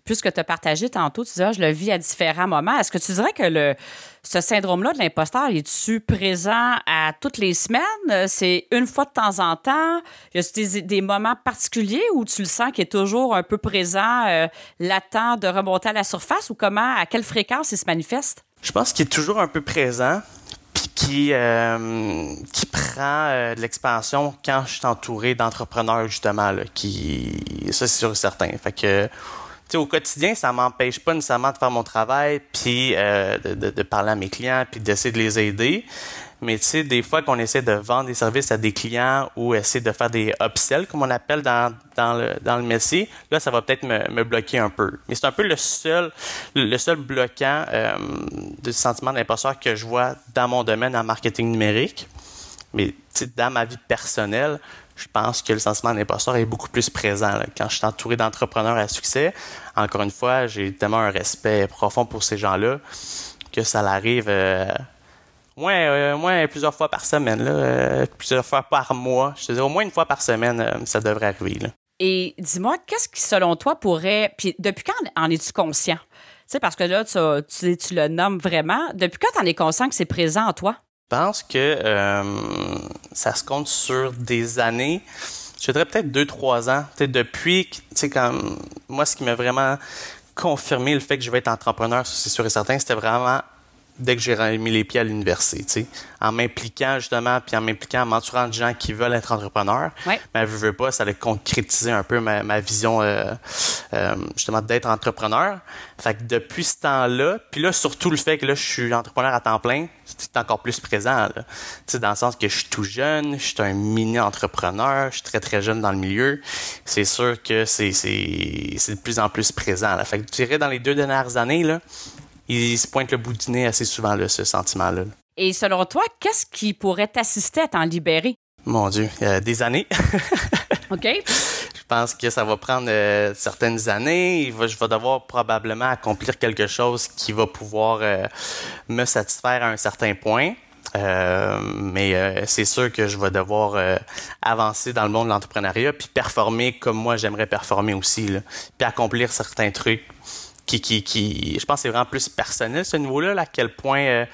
puisque tu as partagé tantôt, tu disais, je le vis à différents moments. Est-ce que tu dirais que le, ce syndrome-là de l'imposteur, est-tu présent à toutes les semaines? C'est une fois de temps en temps? Y a des, moments particuliers où tu le sens qu'il est toujours un peu présent, euh, de remonter à la surface? Ou comment, à quelle fréquence il se manifeste? Je pense qu'il est toujours un peu présent puis qui, euh, qui prend euh, de l'expansion quand je suis entouré d'entrepreneurs, justement, là, qui... Ça, c'est sûr et certain. Fait que au quotidien, ça m'empêche pas nécessairement de faire mon travail, puis euh, de, parler à mes clients, puis d'essayer de les aider. Mais tu sais, des fois qu'on essaie de vendre des services à des clients ou essayer de faire des upsells, comme on appelle dans, dans, le, dans le là, ça va peut-être me, me, bloquer un peu. Mais c'est un peu le seul, le seul bloquant euh, du sentiment d'imposteur que je vois dans mon domaine en marketing numérique. Mais dans ma vie personnelle, je pense que le sentiment d'imposteur est beaucoup plus présent. Quand je suis entouré d'entrepreneurs à succès, encore une fois, j'ai tellement un respect profond pour ces gens-là que ça l'arrive euh, moins, euh, moins plusieurs fois par semaine, euh, plusieurs fois par mois. Je te dis au moins une fois par semaine, ça devrait arriver. Et dis-moi, qu'est-ce qui, selon toi, pourrait. Puis depuis quand en es-tu conscient? sais, parce que là, tu, tu, le nommes vraiment. Depuis quand tu en es conscient que c'est présent en toi? Je pense que euh, ça se compte sur des années. Je dirais peut-être deux, trois ans. Peut-être depuis, tu sais, comme moi, ce qui m'a vraiment confirmé le fait que je vais être entrepreneur, c'est sûr et certain, c'était vraiment dès que j'ai mis les pieds à l'université, en m'impliquant justement, puis en m'impliquant, en m'entourant de gens qui veulent être entrepreneurs. Ouais. Mais je veux pas, ça allait concrétiser un peu ma, vision euh, euh, justement d'être entrepreneur. Fait que depuis ce temps-là, puis là surtout le fait que là je suis entrepreneur à temps plein, c'est encore plus présent. Là. sais, dans le sens que je suis tout jeune, je suis un mini entrepreneur, je suis très très jeune dans le milieu. C'est sûr que c'est c'est de plus en plus présent. Là. Fait que je dirais dans les deux dernières années là, il se pointe le bout du nez assez souvent, là, ce sentiment-là. Et selon toi, qu'est-ce qui pourrait t'assister à t'en libérer? Mon Dieu, des années. [LAUGHS] OK. Je pense que ça va prendre euh, certaines années. je vais devoir probablement accomplir quelque chose qui va pouvoir euh, me satisfaire à un certain point. Euh, mais c'est sûr que je vais devoir avancer dans le monde de l'entrepreneuriat puis performer comme moi j'aimerais performer aussi là, puis accomplir certains trucs qui, qui, je pense que c'est vraiment plus personnel ce niveau-là, à quel point euh,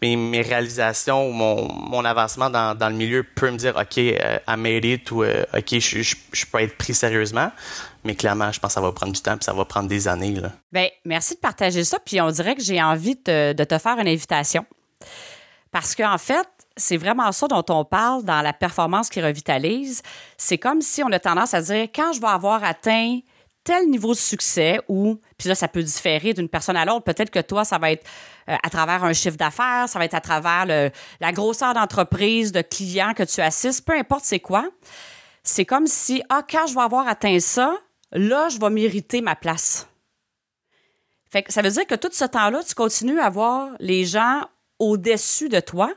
mes, réalisations ou mon, avancement dans, le milieu peut me dire, OK, euh, I made it ou euh, OK, je, peux être pris sérieusement. Mais clairement, je pense que ça va prendre du temps puis ça va prendre des années. Bien, merci de partager ça. Puis on dirait que j'ai envie de te faire une invitation. Parce qu'en fait, c'est vraiment ça dont on parle dans la performance qui revitalise. C'est comme si on a tendance à dire quand je vais avoir atteint tel niveau de succès ou, puis là, ça peut différer d'une personne à l'autre. Peut-être que toi, ça va être euh, à travers un chiffre d'affaires, ça va être à travers la grosseur d'entreprise, de clients que tu assistes, peu importe c'est quoi. C'est comme si, ah, quand je vais avoir atteint ça, là, je vais mériter ma place. Fait que ça veut dire que tout ce temps-là, tu continues à voir les gens au-dessus de toi.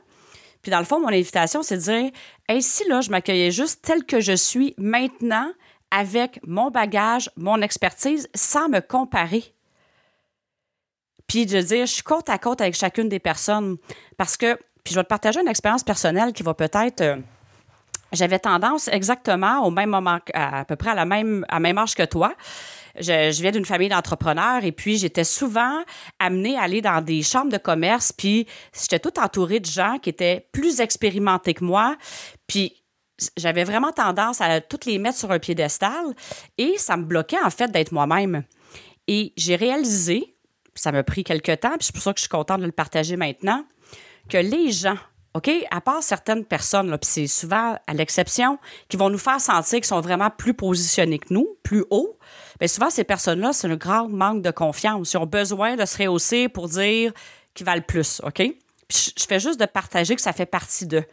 Puis dans le fond, mon invitation, c'est de dire, ainsi si là, je m'accueillais juste tel que je suis maintenant, avec mon bagage, mon expertise, sans me comparer. Puis de dire, je suis côte à côte avec chacune des personnes. Parce que, puis je vais te partager une expérience personnelle qui va peut-être. Euh, j'avais tendance exactement au même moment, à, peu près à la même, à même âge que toi. Je, viens d'une famille d'entrepreneurs et puis j'étais souvent amenée à aller dans des chambres de commerce puis j'étais tout entourée de gens qui étaient plus expérimentés que moi puis j'avais vraiment tendance à toutes les mettre sur un piédestal et ça me bloquait en fait d'être moi-même. Et j'ai réalisé, ça m'a pris quelques temps, puis c'est pour ça que je suis contente de le partager maintenant, que les gens, OK, à part certaines personnes, puis c'est souvent à l'exception, qui vont nous faire sentir qu'ils sont vraiment plus positionnés que nous, plus haut, bien souvent ces personnes-là, c'est un grand manque de confiance. Ils ont besoin de se rehausser pour dire qu'ils valent plus, OK? Puis je fais juste de partager que ça fait partie d'eux.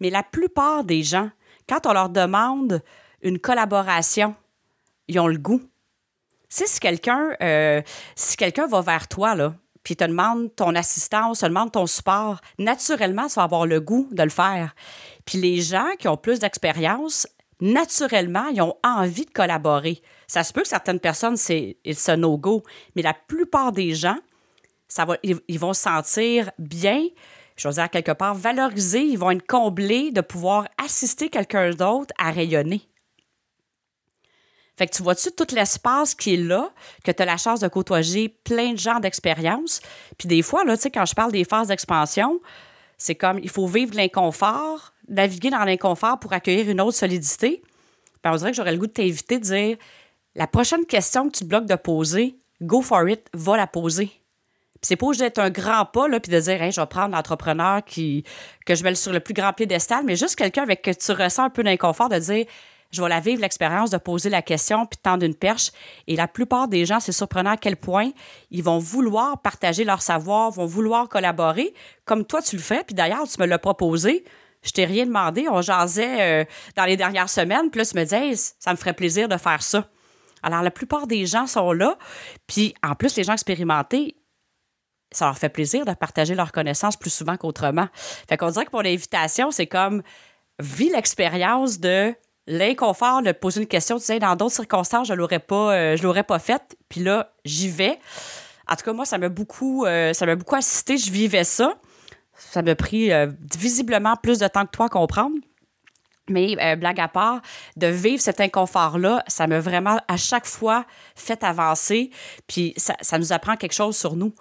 Mais la plupart des gens quand on leur demande une collaboration, ils ont le goût. si quelqu'un euh, si va vers toi, là, puis te demande ton assistance, te demande ton support, naturellement, ça va avoir le goût de le faire. Puis les gens qui ont plus d'expérience, naturellement, ils ont envie de collaborer. Ça se peut que certaines personnes, c'est un no-go, mais la plupart des gens, ça va, ils vont se sentir bien, je veux dire, quelque part, valorisés, ils vont être comblés de pouvoir assister quelqu'un d'autre à rayonner. Fait que tu vois-tu tout l'espace qui est là, que tu as la chance de côtoyer plein de gens d'expérience. Puis des fois, là, tu sais, quand je parle des phases d'expansion, c'est comme il faut vivre l'inconfort, naviguer dans l'inconfort pour accueillir une autre solidité. Puis on dirait que j'aurais le goût de t'inviter de dire la prochaine question que tu bloques de poser, go for it, va la poser c'est pas d'être un grand pas, là, puis de dire, je vais prendre l'entrepreneur qui, que je mets sur le plus grand piédestal, mais juste quelqu'un avec qui tu ressens un peu d'inconfort de dire, je vais la vivre l'expérience de poser la question puis tendre une perche. Et la plupart des gens, c'est surprenant à quel point ils vont vouloir partager leur savoir, vont vouloir collaborer, comme toi tu le fais. Puis d'ailleurs, tu me l'as proposé. Je t'ai rien demandé. On jasait euh, dans les dernières semaines. Puis là, me disais, ça me ferait plaisir de faire ça. Alors, la plupart des gens sont là. Puis, en plus, les gens expérimentés, ça leur fait plaisir de partager leurs connaissances plus souvent qu'autrement. Fait qu'on dirait que pour l'invitation, c'est comme vis l'expérience de l'inconfort de poser une question. Tu sais, dans d'autres circonstances, je l'aurais pas, euh, je l'aurais pas faite. Puis là, j'y vais. En tout cas, moi, ça m'a beaucoup, euh, ça m'a beaucoup assisté. Je vivais ça. Ça m'a pris euh, visiblement plus de temps que toi à comprendre. Mais blague à part, de vivre cet inconfort-là, ça m'a vraiment à chaque fois fait avancer. Puis ça, ça nous apprend quelque chose sur nous.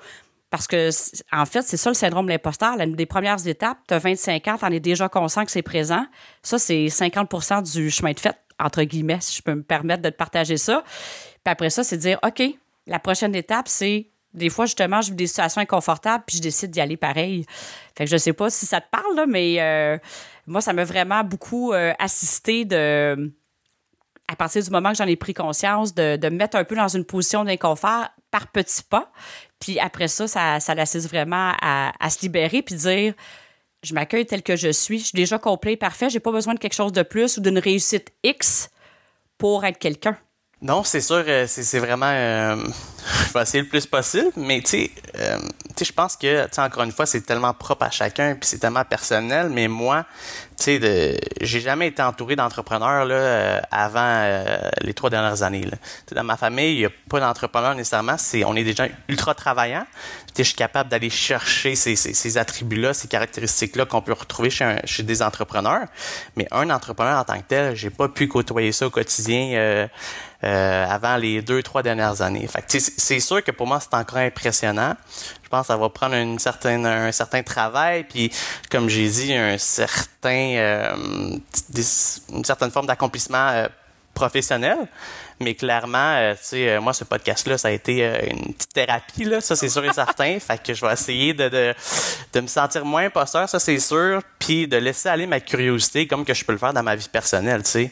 Parce que, en fait, c'est ça le syndrome de l'imposteur. L'une des premières étapes, tu as 25 ans, tu en es déjà conscient que c'est présent. Ça, c'est 50% du chemin de fait, entre guillemets, si je peux me permettre de te partager ça. Puis après ça, c'est de dire, OK, la prochaine étape, c'est des fois, justement, je vis des situations inconfortables, puis je décide d'y aller pareil. Fait que je sais pas si ça te parle, mais euh, moi, ça m'a vraiment beaucoup euh, assisté de à partir du moment que j'en ai pris conscience, de, de me mettre un peu dans une position d'inconfort par petits pas. Puis après ça, ça, l'assiste vraiment à, à, se libérer puis dire je m'accueille tel que je suis. Je suis déjà complet, parfait. J'ai pas besoin de quelque chose de plus ou d'une réussite X pour être quelqu'un. Non, c'est sûr, euh, c'est vraiment. Euh, [LAUGHS] le plus possible, mais tu sais, euh, je pense que, tu encore une fois, c'est tellement propre à chacun, puis c'est tellement personnel, mais moi, tu sais, j'ai jamais été entouré d'entrepreneurs là, euh, avant euh, les trois dernières années. Là. Dans ma famille, il n'y a pas d'entrepreneurs nécessairement, c'est on est des gens ultra travaillants. Je suis capable d'aller chercher ces, ces, ces attributs-là, ces caractéristiques-là qu'on peut retrouver chez, un, chez des entrepreneurs. Mais un entrepreneur en tant que tel, j'ai pas pu côtoyer ça au quotidien. Euh, avant les deux, trois dernières années. Fait c'est sûr que pour moi, c'est encore impressionnant. Je pense que ça va prendre une certaine, un certain travail, puis comme j'ai dit, un certain, euh, une certaine forme d'accomplissement euh, professionnel. Mais clairement, euh, tu sais, euh, moi, ce podcast-là, ça a été une petite thérapie, là, ça, c'est sûr et certain. [LAUGHS] fait que je vais essayer de, de, de me sentir moins imposteur, ça, c'est sûr, puis de laisser aller ma curiosité comme que je peux le faire dans ma vie personnelle, tu sais.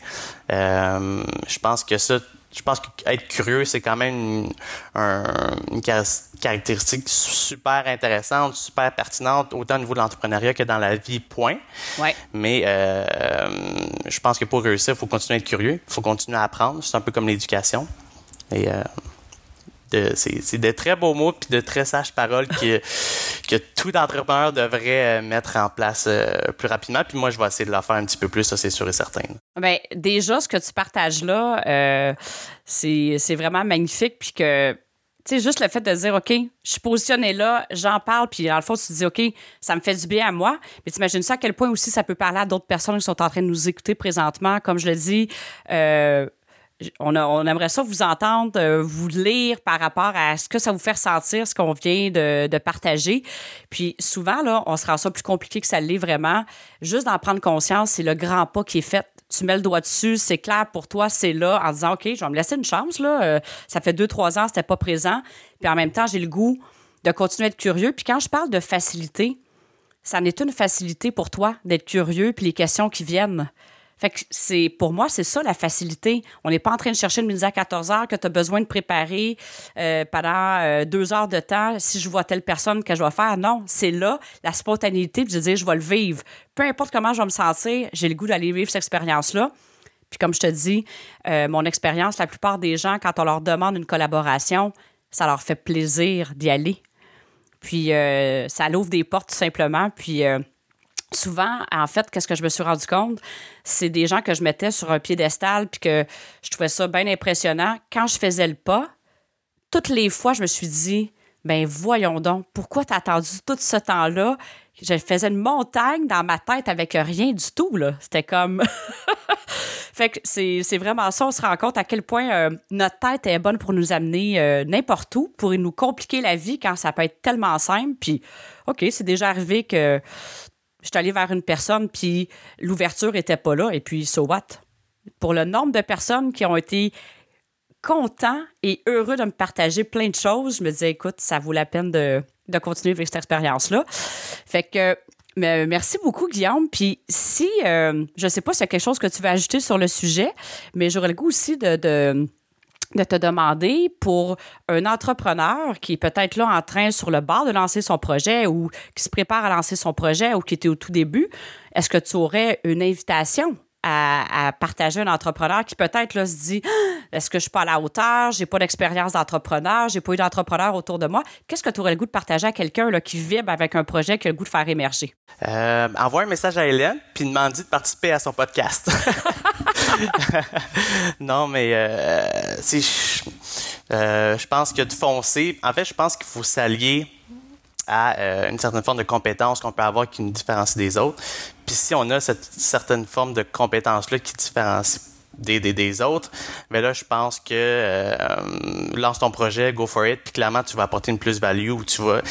je pense que ça, je pense qu'être curieux, c'est quand même une, caractéristique super intéressante, super pertinente, autant au niveau de l'entrepreneuriat que dans la vie, point. Ouais. Mais euh, je pense que pour réussir, il faut continuer à être curieux, il faut continuer à apprendre. C'est un peu comme l'éducation. Et euh, c'est de très beaux mots puis de très sages paroles que, que tout entrepreneur devrait euh, mettre en place euh, plus rapidement. Puis moi, je vais essayer de le faire un petit peu plus, ça, c'est sûr et certain. Bien, déjà, ce que tu partages là, euh, c'est vraiment magnifique. Puis que, tu sais, juste le fait de dire, OK, je suis positionné là, j'en parle, puis dans le fond, tu te dis, OK, ça me fait du bien à moi. Mais tu imagines ça à quel point aussi ça peut parler à d'autres personnes qui sont en train de nous écouter présentement. Comme je le dis, euh, on, aimerait ça vous entendre, euh, vous lire par rapport à ce que ça vous fait ressentir, ce qu'on vient de, partager. Puis souvent, là, on se rend ça plus compliqué que ça l'est vraiment. Juste d'en prendre conscience, c'est le grand pas qui est fait. Tu mets le doigt dessus, c'est clair pour toi, c'est là, en disant, OK, je vais me laisser une chance, là. Euh, ça fait deux, trois ans, c'était pas présent. Puis en même temps, j'ai le goût de continuer à être curieux. Puis quand je parle de facilité, ça n'est une facilité pour toi d'être curieux, puis les questions qui viennent. Fait que c'est, pour moi, c'est ça la facilité. On n'est pas en train de chercher une midi à 14 heures que tu as besoin de préparer euh, pendant euh, deux heures de temps si je vois telle personne que je vais faire? Non, c'est là la spontanéité de dire je vais le vivre. Peu importe comment je vais me sentir, j'ai le goût d'aller vivre cette expérience-là. Puis comme je te dis, euh, mon expérience, la plupart des gens, quand on leur demande une collaboration, ça leur fait plaisir d'y aller. Puis ça l'ouvre des portes tout simplement. Puis souvent, en fait, qu'est-ce que je me suis rendu compte? C'est des gens que je mettais sur un piédestal puis que je trouvais ça bien impressionnant. Quand je faisais le pas, toutes les fois, je me suis dit, ben voyons donc, pourquoi t'as attendu tout ce temps-là? Je faisais une montagne dans ma tête avec rien du tout, là. C'était comme... [LAUGHS] fait que c'est vraiment ça, on se rend compte à quel point euh, notre tête est bonne pour nous amener euh, n'importe où, pour nous compliquer la vie quand ça peut être tellement simple. Puis, OK, c'est déjà arrivé que je suis allée vers une personne, puis l'ouverture n'était pas là, et puis so what? Pour le nombre de personnes qui ont été contents et heureux de me partager plein de choses, je me disais, écoute, ça vaut la peine de, continuer avec cette expérience-là. Fait que merci beaucoup, Guillaume. Puis si, euh, je ne sais pas s'il y a quelque chose que tu veux ajouter sur le sujet, mais j'aurais le goût aussi de de te demander pour un entrepreneur qui est peut-être là en train sur le bord de lancer son projet ou qui se prépare à lancer son projet ou qui était au tout début, est-ce que tu aurais une invitation à, partager un entrepreneur qui peut-être là, se dit est-ce que je suis pas à la hauteur, j'ai pas d'expérience d'entrepreneur, j'ai pas eu d'entrepreneur autour de moi. Qu'est-ce que tu aurais le goût de partager à quelqu'un qui vibre avec un projet qui a le goût de faire émerger? Euh, envoie un message à Hélène puis demande de participer à son podcast. [LAUGHS] [LAUGHS] non, mais euh, euh, je pense que de foncer, en fait, je pense qu'il faut s'allier à une certaine forme de compétence qu'on peut avoir qui nous différencie des autres. Puis si on a cette certaine forme de compétence-là qui différencie des, des, des, autres. Mais là, je pense que euh, lance ton projet, go for it, puis clairement, tu vas apporter une plus-value ou tu vas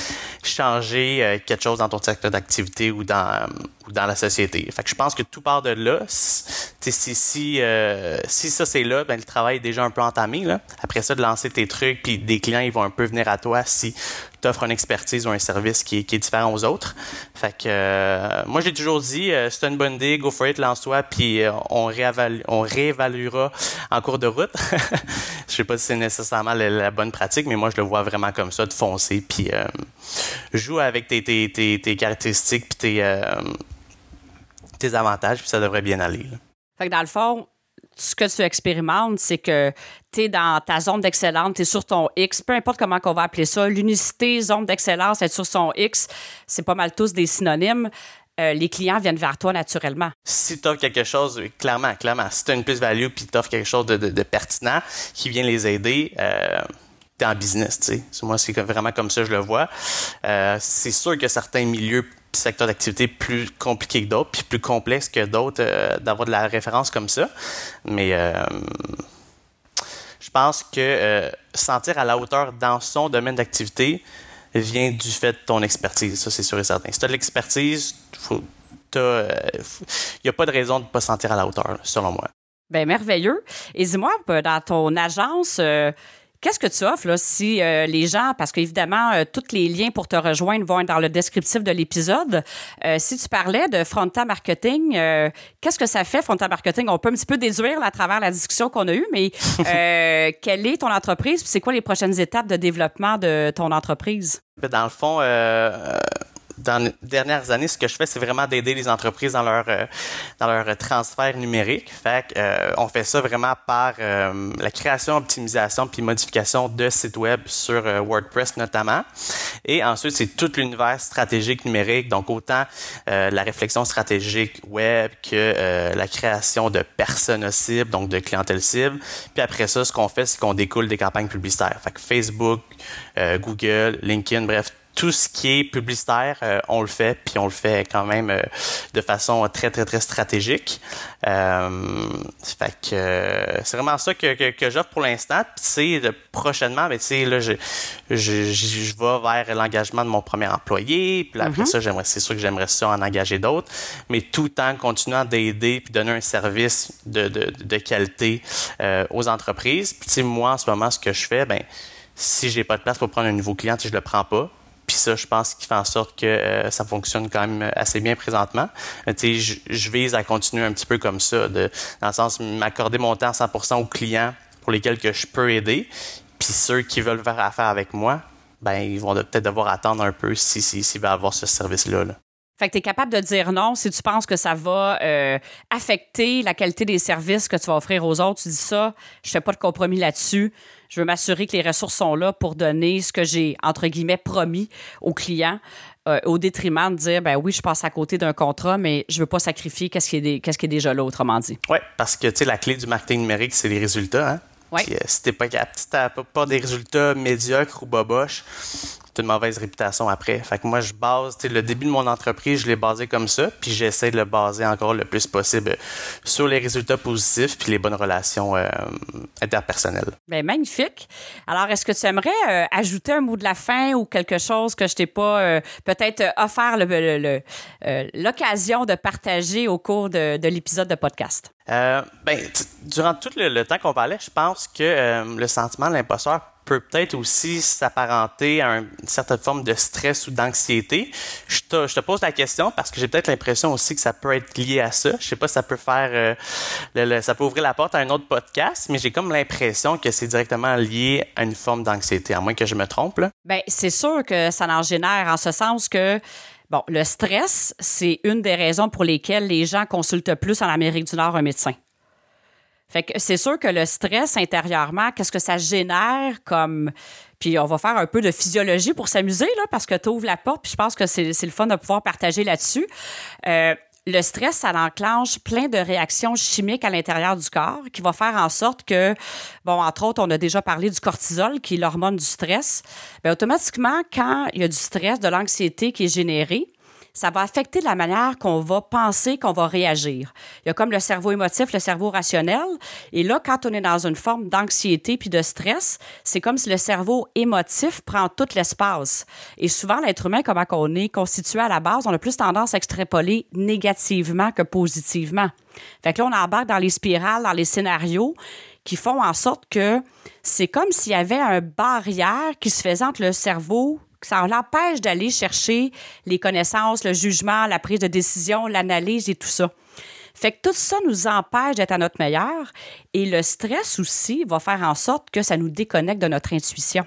changer euh, quelque chose dans ton secteur d'activité ou dans, ou dans la société. Fait que je pense que tout part de là. Si, si, euh, si ça c'est là, ben, le travail est déjà un peu entamé. Là. Après ça, de lancer tes trucs, puis des clients, ils vont un peu venir à toi si tu offres une expertise ou un service qui est, différent aux autres. Fait que euh, moi, j'ai toujours dit, euh, c'est une bonne idée, go for it, lance-toi, puis on, réévalue, on réévaluera en cours de route. [LAUGHS] je sais pas si c'est nécessairement la, bonne pratique, mais moi, je le vois vraiment comme ça, de foncer, puis joue avec tes, tes, tes, tes caractéristiques, puis tes tes avantages, puis ça devrait bien aller. Fait que dans le fond, ce que tu expérimentes, c'est que tu es dans ta zone d'excellence, tu es sur ton X, peu importe comment on va appeler ça, l'unicité, zone d'excellence, être sur son X, c'est pas mal tous des synonymes. Euh, les clients viennent vers toi naturellement. Si tu offres quelque chose, clairement, clairement, si tu as une plus-value puis tu offres quelque chose de, pertinent qui vient les aider, euh, tu es en business. sais. Moi, c'est vraiment comme ça que je le vois. Euh, c'est sûr que certains milieux secteurs d'activité plus compliqués que d'autres, puis plus complexes que d'autres, euh, d'avoir de la référence comme ça. Mais euh, je pense que euh, sentir à la hauteur dans son domaine d'activité vient du fait de ton expertise. Ça, c'est sûr et certain. Si tu as de l'expertise, il n'y a pas de raison de ne pas sentir à la hauteur, selon moi. Bien, merveilleux. Et dis-moi, dans ton agence, Qu'est-ce que tu offres là, si euh, les gens, parce qu'évidemment, euh, tous les liens pour te rejoindre vont être dans le descriptif de l'épisode. Euh, si tu parlais de Fronta Marketing, qu'est-ce que ça fait, Fronta Marketing? On peut un petit peu déduire à travers la discussion qu'on a eue, mais [LAUGHS] quelle est ton entreprise? C'est quoi les prochaines étapes de développement de ton entreprise? Dans le fond, dans les dernières années, ce que je fais, c'est vraiment d'aider les entreprises dans leur euh, dans leur transfert numérique. Fait euh, on fait ça vraiment par euh, la création, optimisation puis modification de sites web sur WordPress notamment. Et ensuite, c'est tout l'univers stratégique numérique, donc autant la réflexion stratégique web que la création de personnes cibles, donc de clientèle cible. Puis après ça, ce qu'on fait, c'est qu'on découle des campagnes publicitaires. Fait que Facebook, Google, LinkedIn, bref, tout ce qui est publicitaire, euh, on le fait, puis on le fait quand même euh, de façon très, très, très stratégique. Euh, fait que c'est vraiment ça que, que, que j'offre pour l'instant. C'est prochainement, ben, tu sais, là, je, je, je, vais vers l'engagement de mon premier employé. Puis après mm-hmm. ça, j'aimerais, c'est sûr que j'aimerais ça en engager d'autres, mais tout en continuant d'aider puis donner un service de, de, de qualité aux entreprises. Puis tu sais, moi, en ce moment, ce que je fais, ben si j'ai pas de place pour prendre un nouveau client, je le prends pas puis ça, je pense qu'il fait en sorte que euh, ça fonctionne quand même assez bien présentement. Euh, je, je vise à continuer un petit peu comme ça, dans le sens m'accorder mon temps 100% aux clients pour lesquels que je peux aider. Puis ceux qui veulent faire affaire avec moi, ben ils vont peut-être devoir attendre un peu s'ils si, si, veulent avoir ce service-là. Là. Fait que tu es capable de dire non si tu penses que ça va euh, affecter la qualité des services que tu vas offrir aux autres. Tu dis ça, je fais pas de compromis là-dessus. Je veux m'assurer que les ressources sont là pour donner ce que j'ai, entre guillemets, promis aux clients, euh, au détriment de dire, ben oui, je passe à côté d'un contrat, mais je veux pas sacrifier qu'est-ce qui, est qui est déjà là, autrement dit. Oui, parce que, tu sais, la clé du marketing numérique, c'est les résultats. Hein? Ouais. Puis, euh, si tu pas, pas, pas des résultats médiocres ou boboches, une mauvaise réputation après. Fait que moi, je base, le début de mon entreprise, je l'ai basé comme ça, puis j'essaie de le baser encore le plus possible sur les résultats positifs puis les bonnes relations euh, interpersonnelles. Bien, magnifique. Alors, est-ce que tu aimerais euh, ajouter un mot de la fin ou quelque chose que je t'ai pas euh, peut-être offert l'occasion de partager au cours de, l'épisode de podcast? ben, durant tout le, le temps qu'on parlait, je pense que le sentiment de l'imposteur peut peut-être aussi s'apparenter à une certaine forme de stress ou d'anxiété. Je te, pose la question parce que j'ai peut-être l'impression aussi que ça peut être lié à ça. Je sais pas ça peut faire, euh, ça peut ouvrir la porte à un autre podcast, mais j'ai comme l'impression que c'est directement lié à une forme d'anxiété, à moins que je me trompe. Là. Ben, c'est sûr que ça en génère en ce sens que Bon, le stress, c'est une des raisons pour lesquelles les gens consultent plus en Amérique du Nord un médecin. Fait que c'est sûr que le stress intérieurement, qu'est-ce que ça génère comme. Puis on va faire un peu de physiologie pour s'amuser, là, parce que tu ouvres la porte, puis je pense que c'est le fun de pouvoir partager là-dessus. Euh, le stress, ça enclenche plein de réactions chimiques à l'intérieur du corps qui va faire en sorte que, bon, entre autres, on a déjà parlé du cortisol, qui est l'hormone du stress. Bien, automatiquement, quand il y a du stress, de l'anxiété qui est générée, ça va affecter la manière qu'on va penser, qu'on va réagir. Il y a comme le cerveau émotif, le cerveau rationnel. Et là, quand on est dans une forme d'anxiété puis de stress, c'est comme si le cerveau émotif prend tout l'espace. Et souvent, l'être humain, comment on est constitué à la base, on a plus tendance à extrapoler négativement que positivement. Fait que là, on embarque dans les spirales, dans les scénarios qui font en sorte que c'est comme s'il y avait un barrière qui se faisait entre le cerveau ça l'empêche d'aller chercher les connaissances, le jugement, la prise de décision, l'analyse et tout ça. Fait que tout ça nous empêche d'être à notre meilleur et le stress aussi va faire en sorte que ça nous déconnecte de notre intuition.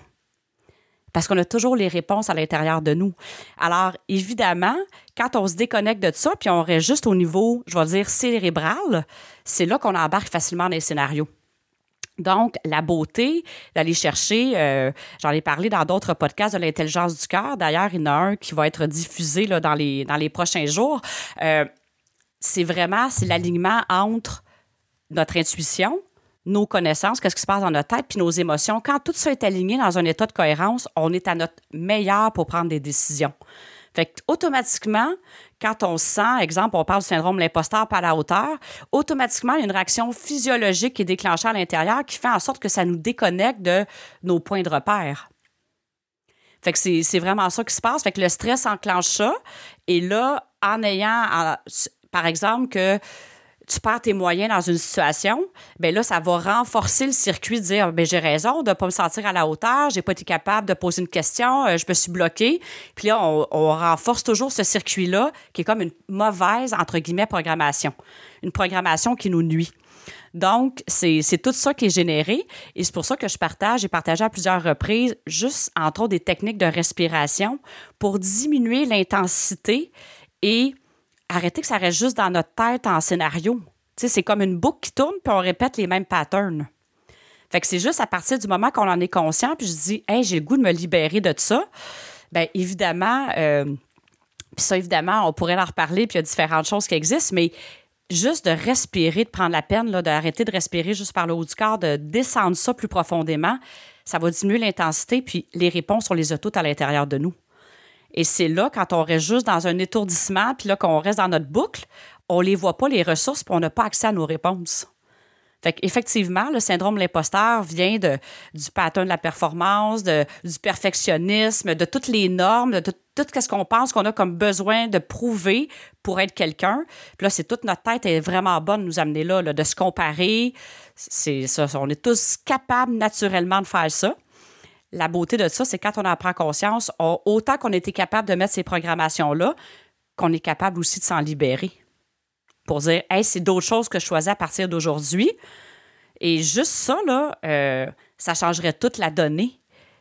Parce qu'on a toujours les réponses à l'intérieur de nous. Alors, évidemment, quand on se déconnecte de ça, puis on reste juste au niveau, je vais dire, cérébral, c'est là qu'on embarque facilement dans les scénarios. Donc, la beauté d'aller chercher, euh, j'en ai parlé dans d'autres podcasts de l'intelligence du cœur. D'ailleurs, il y en a un qui va être diffusé là, dans, les, dans les prochains jours. Euh, c'est vraiment l'alignement entre notre intuition, nos connaissances, qu'est-ce qui se passe dans notre tête, puis nos émotions. Quand tout ça est aligné dans un état de cohérence, on est à notre meilleur pour prendre des décisions. Fait automatiquement, quand on sent, exemple, on parle du syndrome de l'imposteur par la hauteur, automatiquement, il y a une réaction physiologique qui est déclenchée à l'intérieur qui fait en sorte que ça nous déconnecte de nos points de repère. Fait que c'est vraiment ça qui se passe. Fait que le stress enclenche ça. Et là, en ayant, par exemple, que tu perds tes moyens dans une situation, bien là, ça va renforcer le circuit de dire ben j'ai raison de ne pas me sentir à la hauteur, j'ai pas été capable de poser une question, euh, je me suis bloqué. Puis là, on, renforce toujours ce circuit-là qui est comme une mauvaise, entre guillemets, programmation. Une programmation qui nous nuit. Donc, c'est tout ça qui est généré et c'est pour ça que je partage et partagé à plusieurs reprises, juste entre autres des techniques de respiration pour diminuer l'intensité et arrêter que ça reste juste dans notre tête en scénario. c'est comme une boucle qui tourne, puis on répète les mêmes patterns. Fait que c'est juste à partir du moment qu'on en est conscient, puis je dis, hey, j'ai le goût de me libérer de ça. Bien, évidemment, euh, puis ça, évidemment, on pourrait en reparler, puis il y a différentes choses qui existent, mais juste de respirer, de prendre la peine, d'arrêter de respirer juste par le haut du corps, de descendre ça plus profondément, ça va diminuer l'intensité, puis les réponses, on les a toutes à l'intérieur de nous. Et c'est là, quand on reste juste dans un étourdissement, puis là, qu'on reste dans notre boucle, on les voit pas, les ressources, puis on n'a pas accès à nos réponses. Fait effectivement, le syndrome de l'imposteur vient du pattern de la performance, du perfectionnisme, de toutes les normes, de tout, ce qu'on pense qu'on a comme besoin de prouver pour être quelqu'un. Puis là, c'est toute notre tête est vraiment bonne de nous amener là, là de se comparer. C'est ça, on est tous capables naturellement de faire ça la beauté de ça, c'est quand on en prend conscience, autant qu'on était capable de mettre ces programmations-là, qu'on est capable aussi de s'en libérer. Pour dire, hey, c'est d'autres choses que je choisis à partir d'aujourd'hui. Et juste ça, là, euh, ça changerait toute la donnée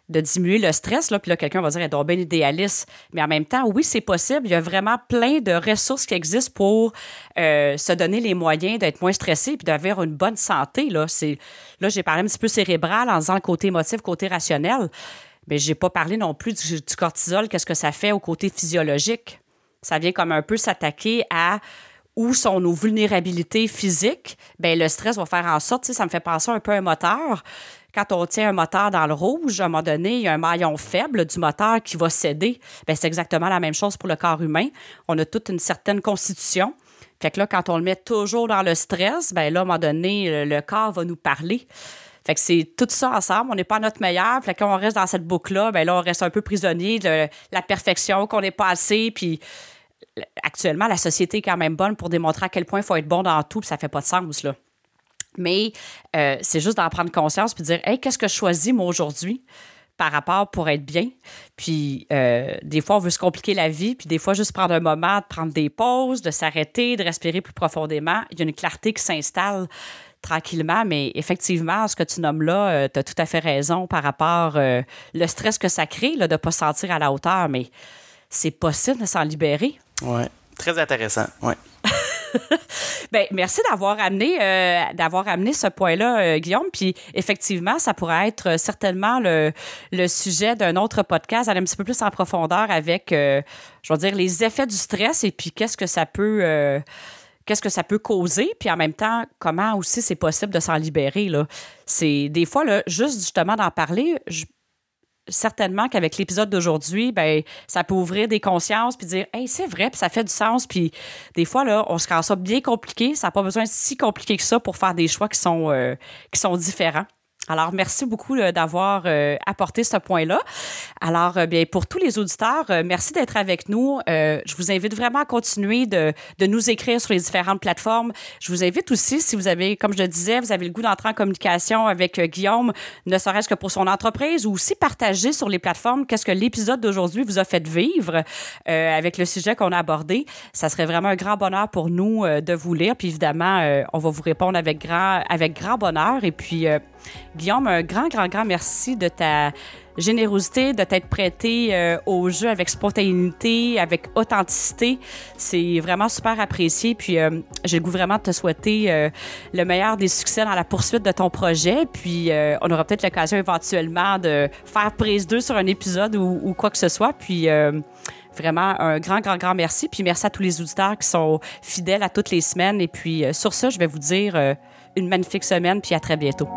de diminuer le stress. Là, puis là, quelqu'un va dire, elle est bien idéaliste. Mais en même temps, oui, c'est possible. Il y a vraiment plein de ressources qui existent pour euh, se donner les moyens d'être moins stressé puis d'avoir une bonne santé. Là, là j'ai parlé un petit peu cérébral en disant le côté émotif, côté rationnel. Mais j'ai pas parlé non plus du, du cortisol, qu'est-ce que ça fait au côté physiologique. Ça vient comme un peu s'attaquer à où sont nos vulnérabilités physiques, ben le stress va faire en sorte, ça me fait penser un peu à un moteur quand on tient un moteur dans le rouge, à un moment donné, il y a un maillon faible du moteur qui va céder. Bien, c'est exactement la même chose pour le corps humain. On a toute une certaine constitution. Fait que là, quand on le met toujours dans le stress, bien là, à un moment donné, le, corps va nous parler. Fait que c'est tout ça ensemble. On n'est pas notre meilleur. Fait que quand on reste dans cette boucle-là, bien là, on reste un peu prisonnier de la perfection, qu'on n'est pas assez. Puis actuellement, la société est quand même bonne pour démontrer à quel point il faut être bon dans tout, puis ça fait pas de sens, là. Mais euh, c'est juste d'en prendre conscience puis dire, hey, qu'est-ce que je choisis moi aujourd'hui? par rapport pour être bien? Puis euh, des fois, on veut se compliquer la vie, puis des fois, juste prendre un moment, de prendre des pauses, de s'arrêter, de respirer plus profondément. Il y a une clarté qui s'installe tranquillement, mais effectivement, ce que tu nommes là, euh, tu as tout à fait raison par rapport euh, le stress que ça crée là, de ne pas se sentir à la hauteur, mais c'est possible de s'en libérer. Oui, très intéressant, oui. [LAUGHS] ben, merci d'avoir amené, euh, d'avoir amené ce point-là, euh, Guillaume. Puis effectivement, ça pourrait être certainement le, sujet d'un autre podcast, aller un petit peu plus en profondeur avec, euh, je veux dire, les effets du stress et puis qu'est-ce que ça peut qu'est-ce que ça peut causer, puis en même temps, comment aussi c'est possible de s'en libérer. C'est des fois, là, juste justement d'en parler, je, certainement qu'avec l'épisode d'aujourd'hui, ben ça peut ouvrir des consciences puis dire hey c'est vrai puis ça fait du sens puis des fois là on se rend ça bien compliqué, ça n'a pas besoin de si compliqué que ça pour faire des choix qui sont euh, qui sont différents. Alors, merci beaucoup d'avoir euh, apporté ce point-là. Alors, euh, bien, pour tous les auditeurs, euh, merci d'être avec nous. je vous invite vraiment à continuer de, de, nous écrire sur les différentes plateformes. Je vous invite aussi, si vous avez, comme je le disais, vous avez le goût d'entrer en communication avec Guillaume, ne serait-ce que pour son entreprise, ou aussi partager sur les plateformes qu'est-ce que l'épisode d'aujourd'hui vous a fait vivre avec le sujet qu'on a abordé. Ça serait vraiment un grand bonheur pour nous de vous lire. Puis évidemment, on va vous répondre avec grand, avec grand bonheur. Et puis, Guillaume, un grand, grand, grand merci de ta générosité, de t'être prêté euh, au jeu avec spontanéité, avec authenticité. C'est vraiment super apprécié. Puis euh, j'ai le goût vraiment de te souhaiter euh, le meilleur des succès dans la poursuite de ton projet. Puis on aura peut-être l'occasion éventuellement de faire prise 2 sur un épisode ou, ou, quoi que ce soit. Puis vraiment un grand, grand, grand merci. Puis merci à tous les auditeurs qui sont fidèles à toutes les semaines. Et puis sur ça, je vais vous dire une magnifique semaine. Puis à très bientôt.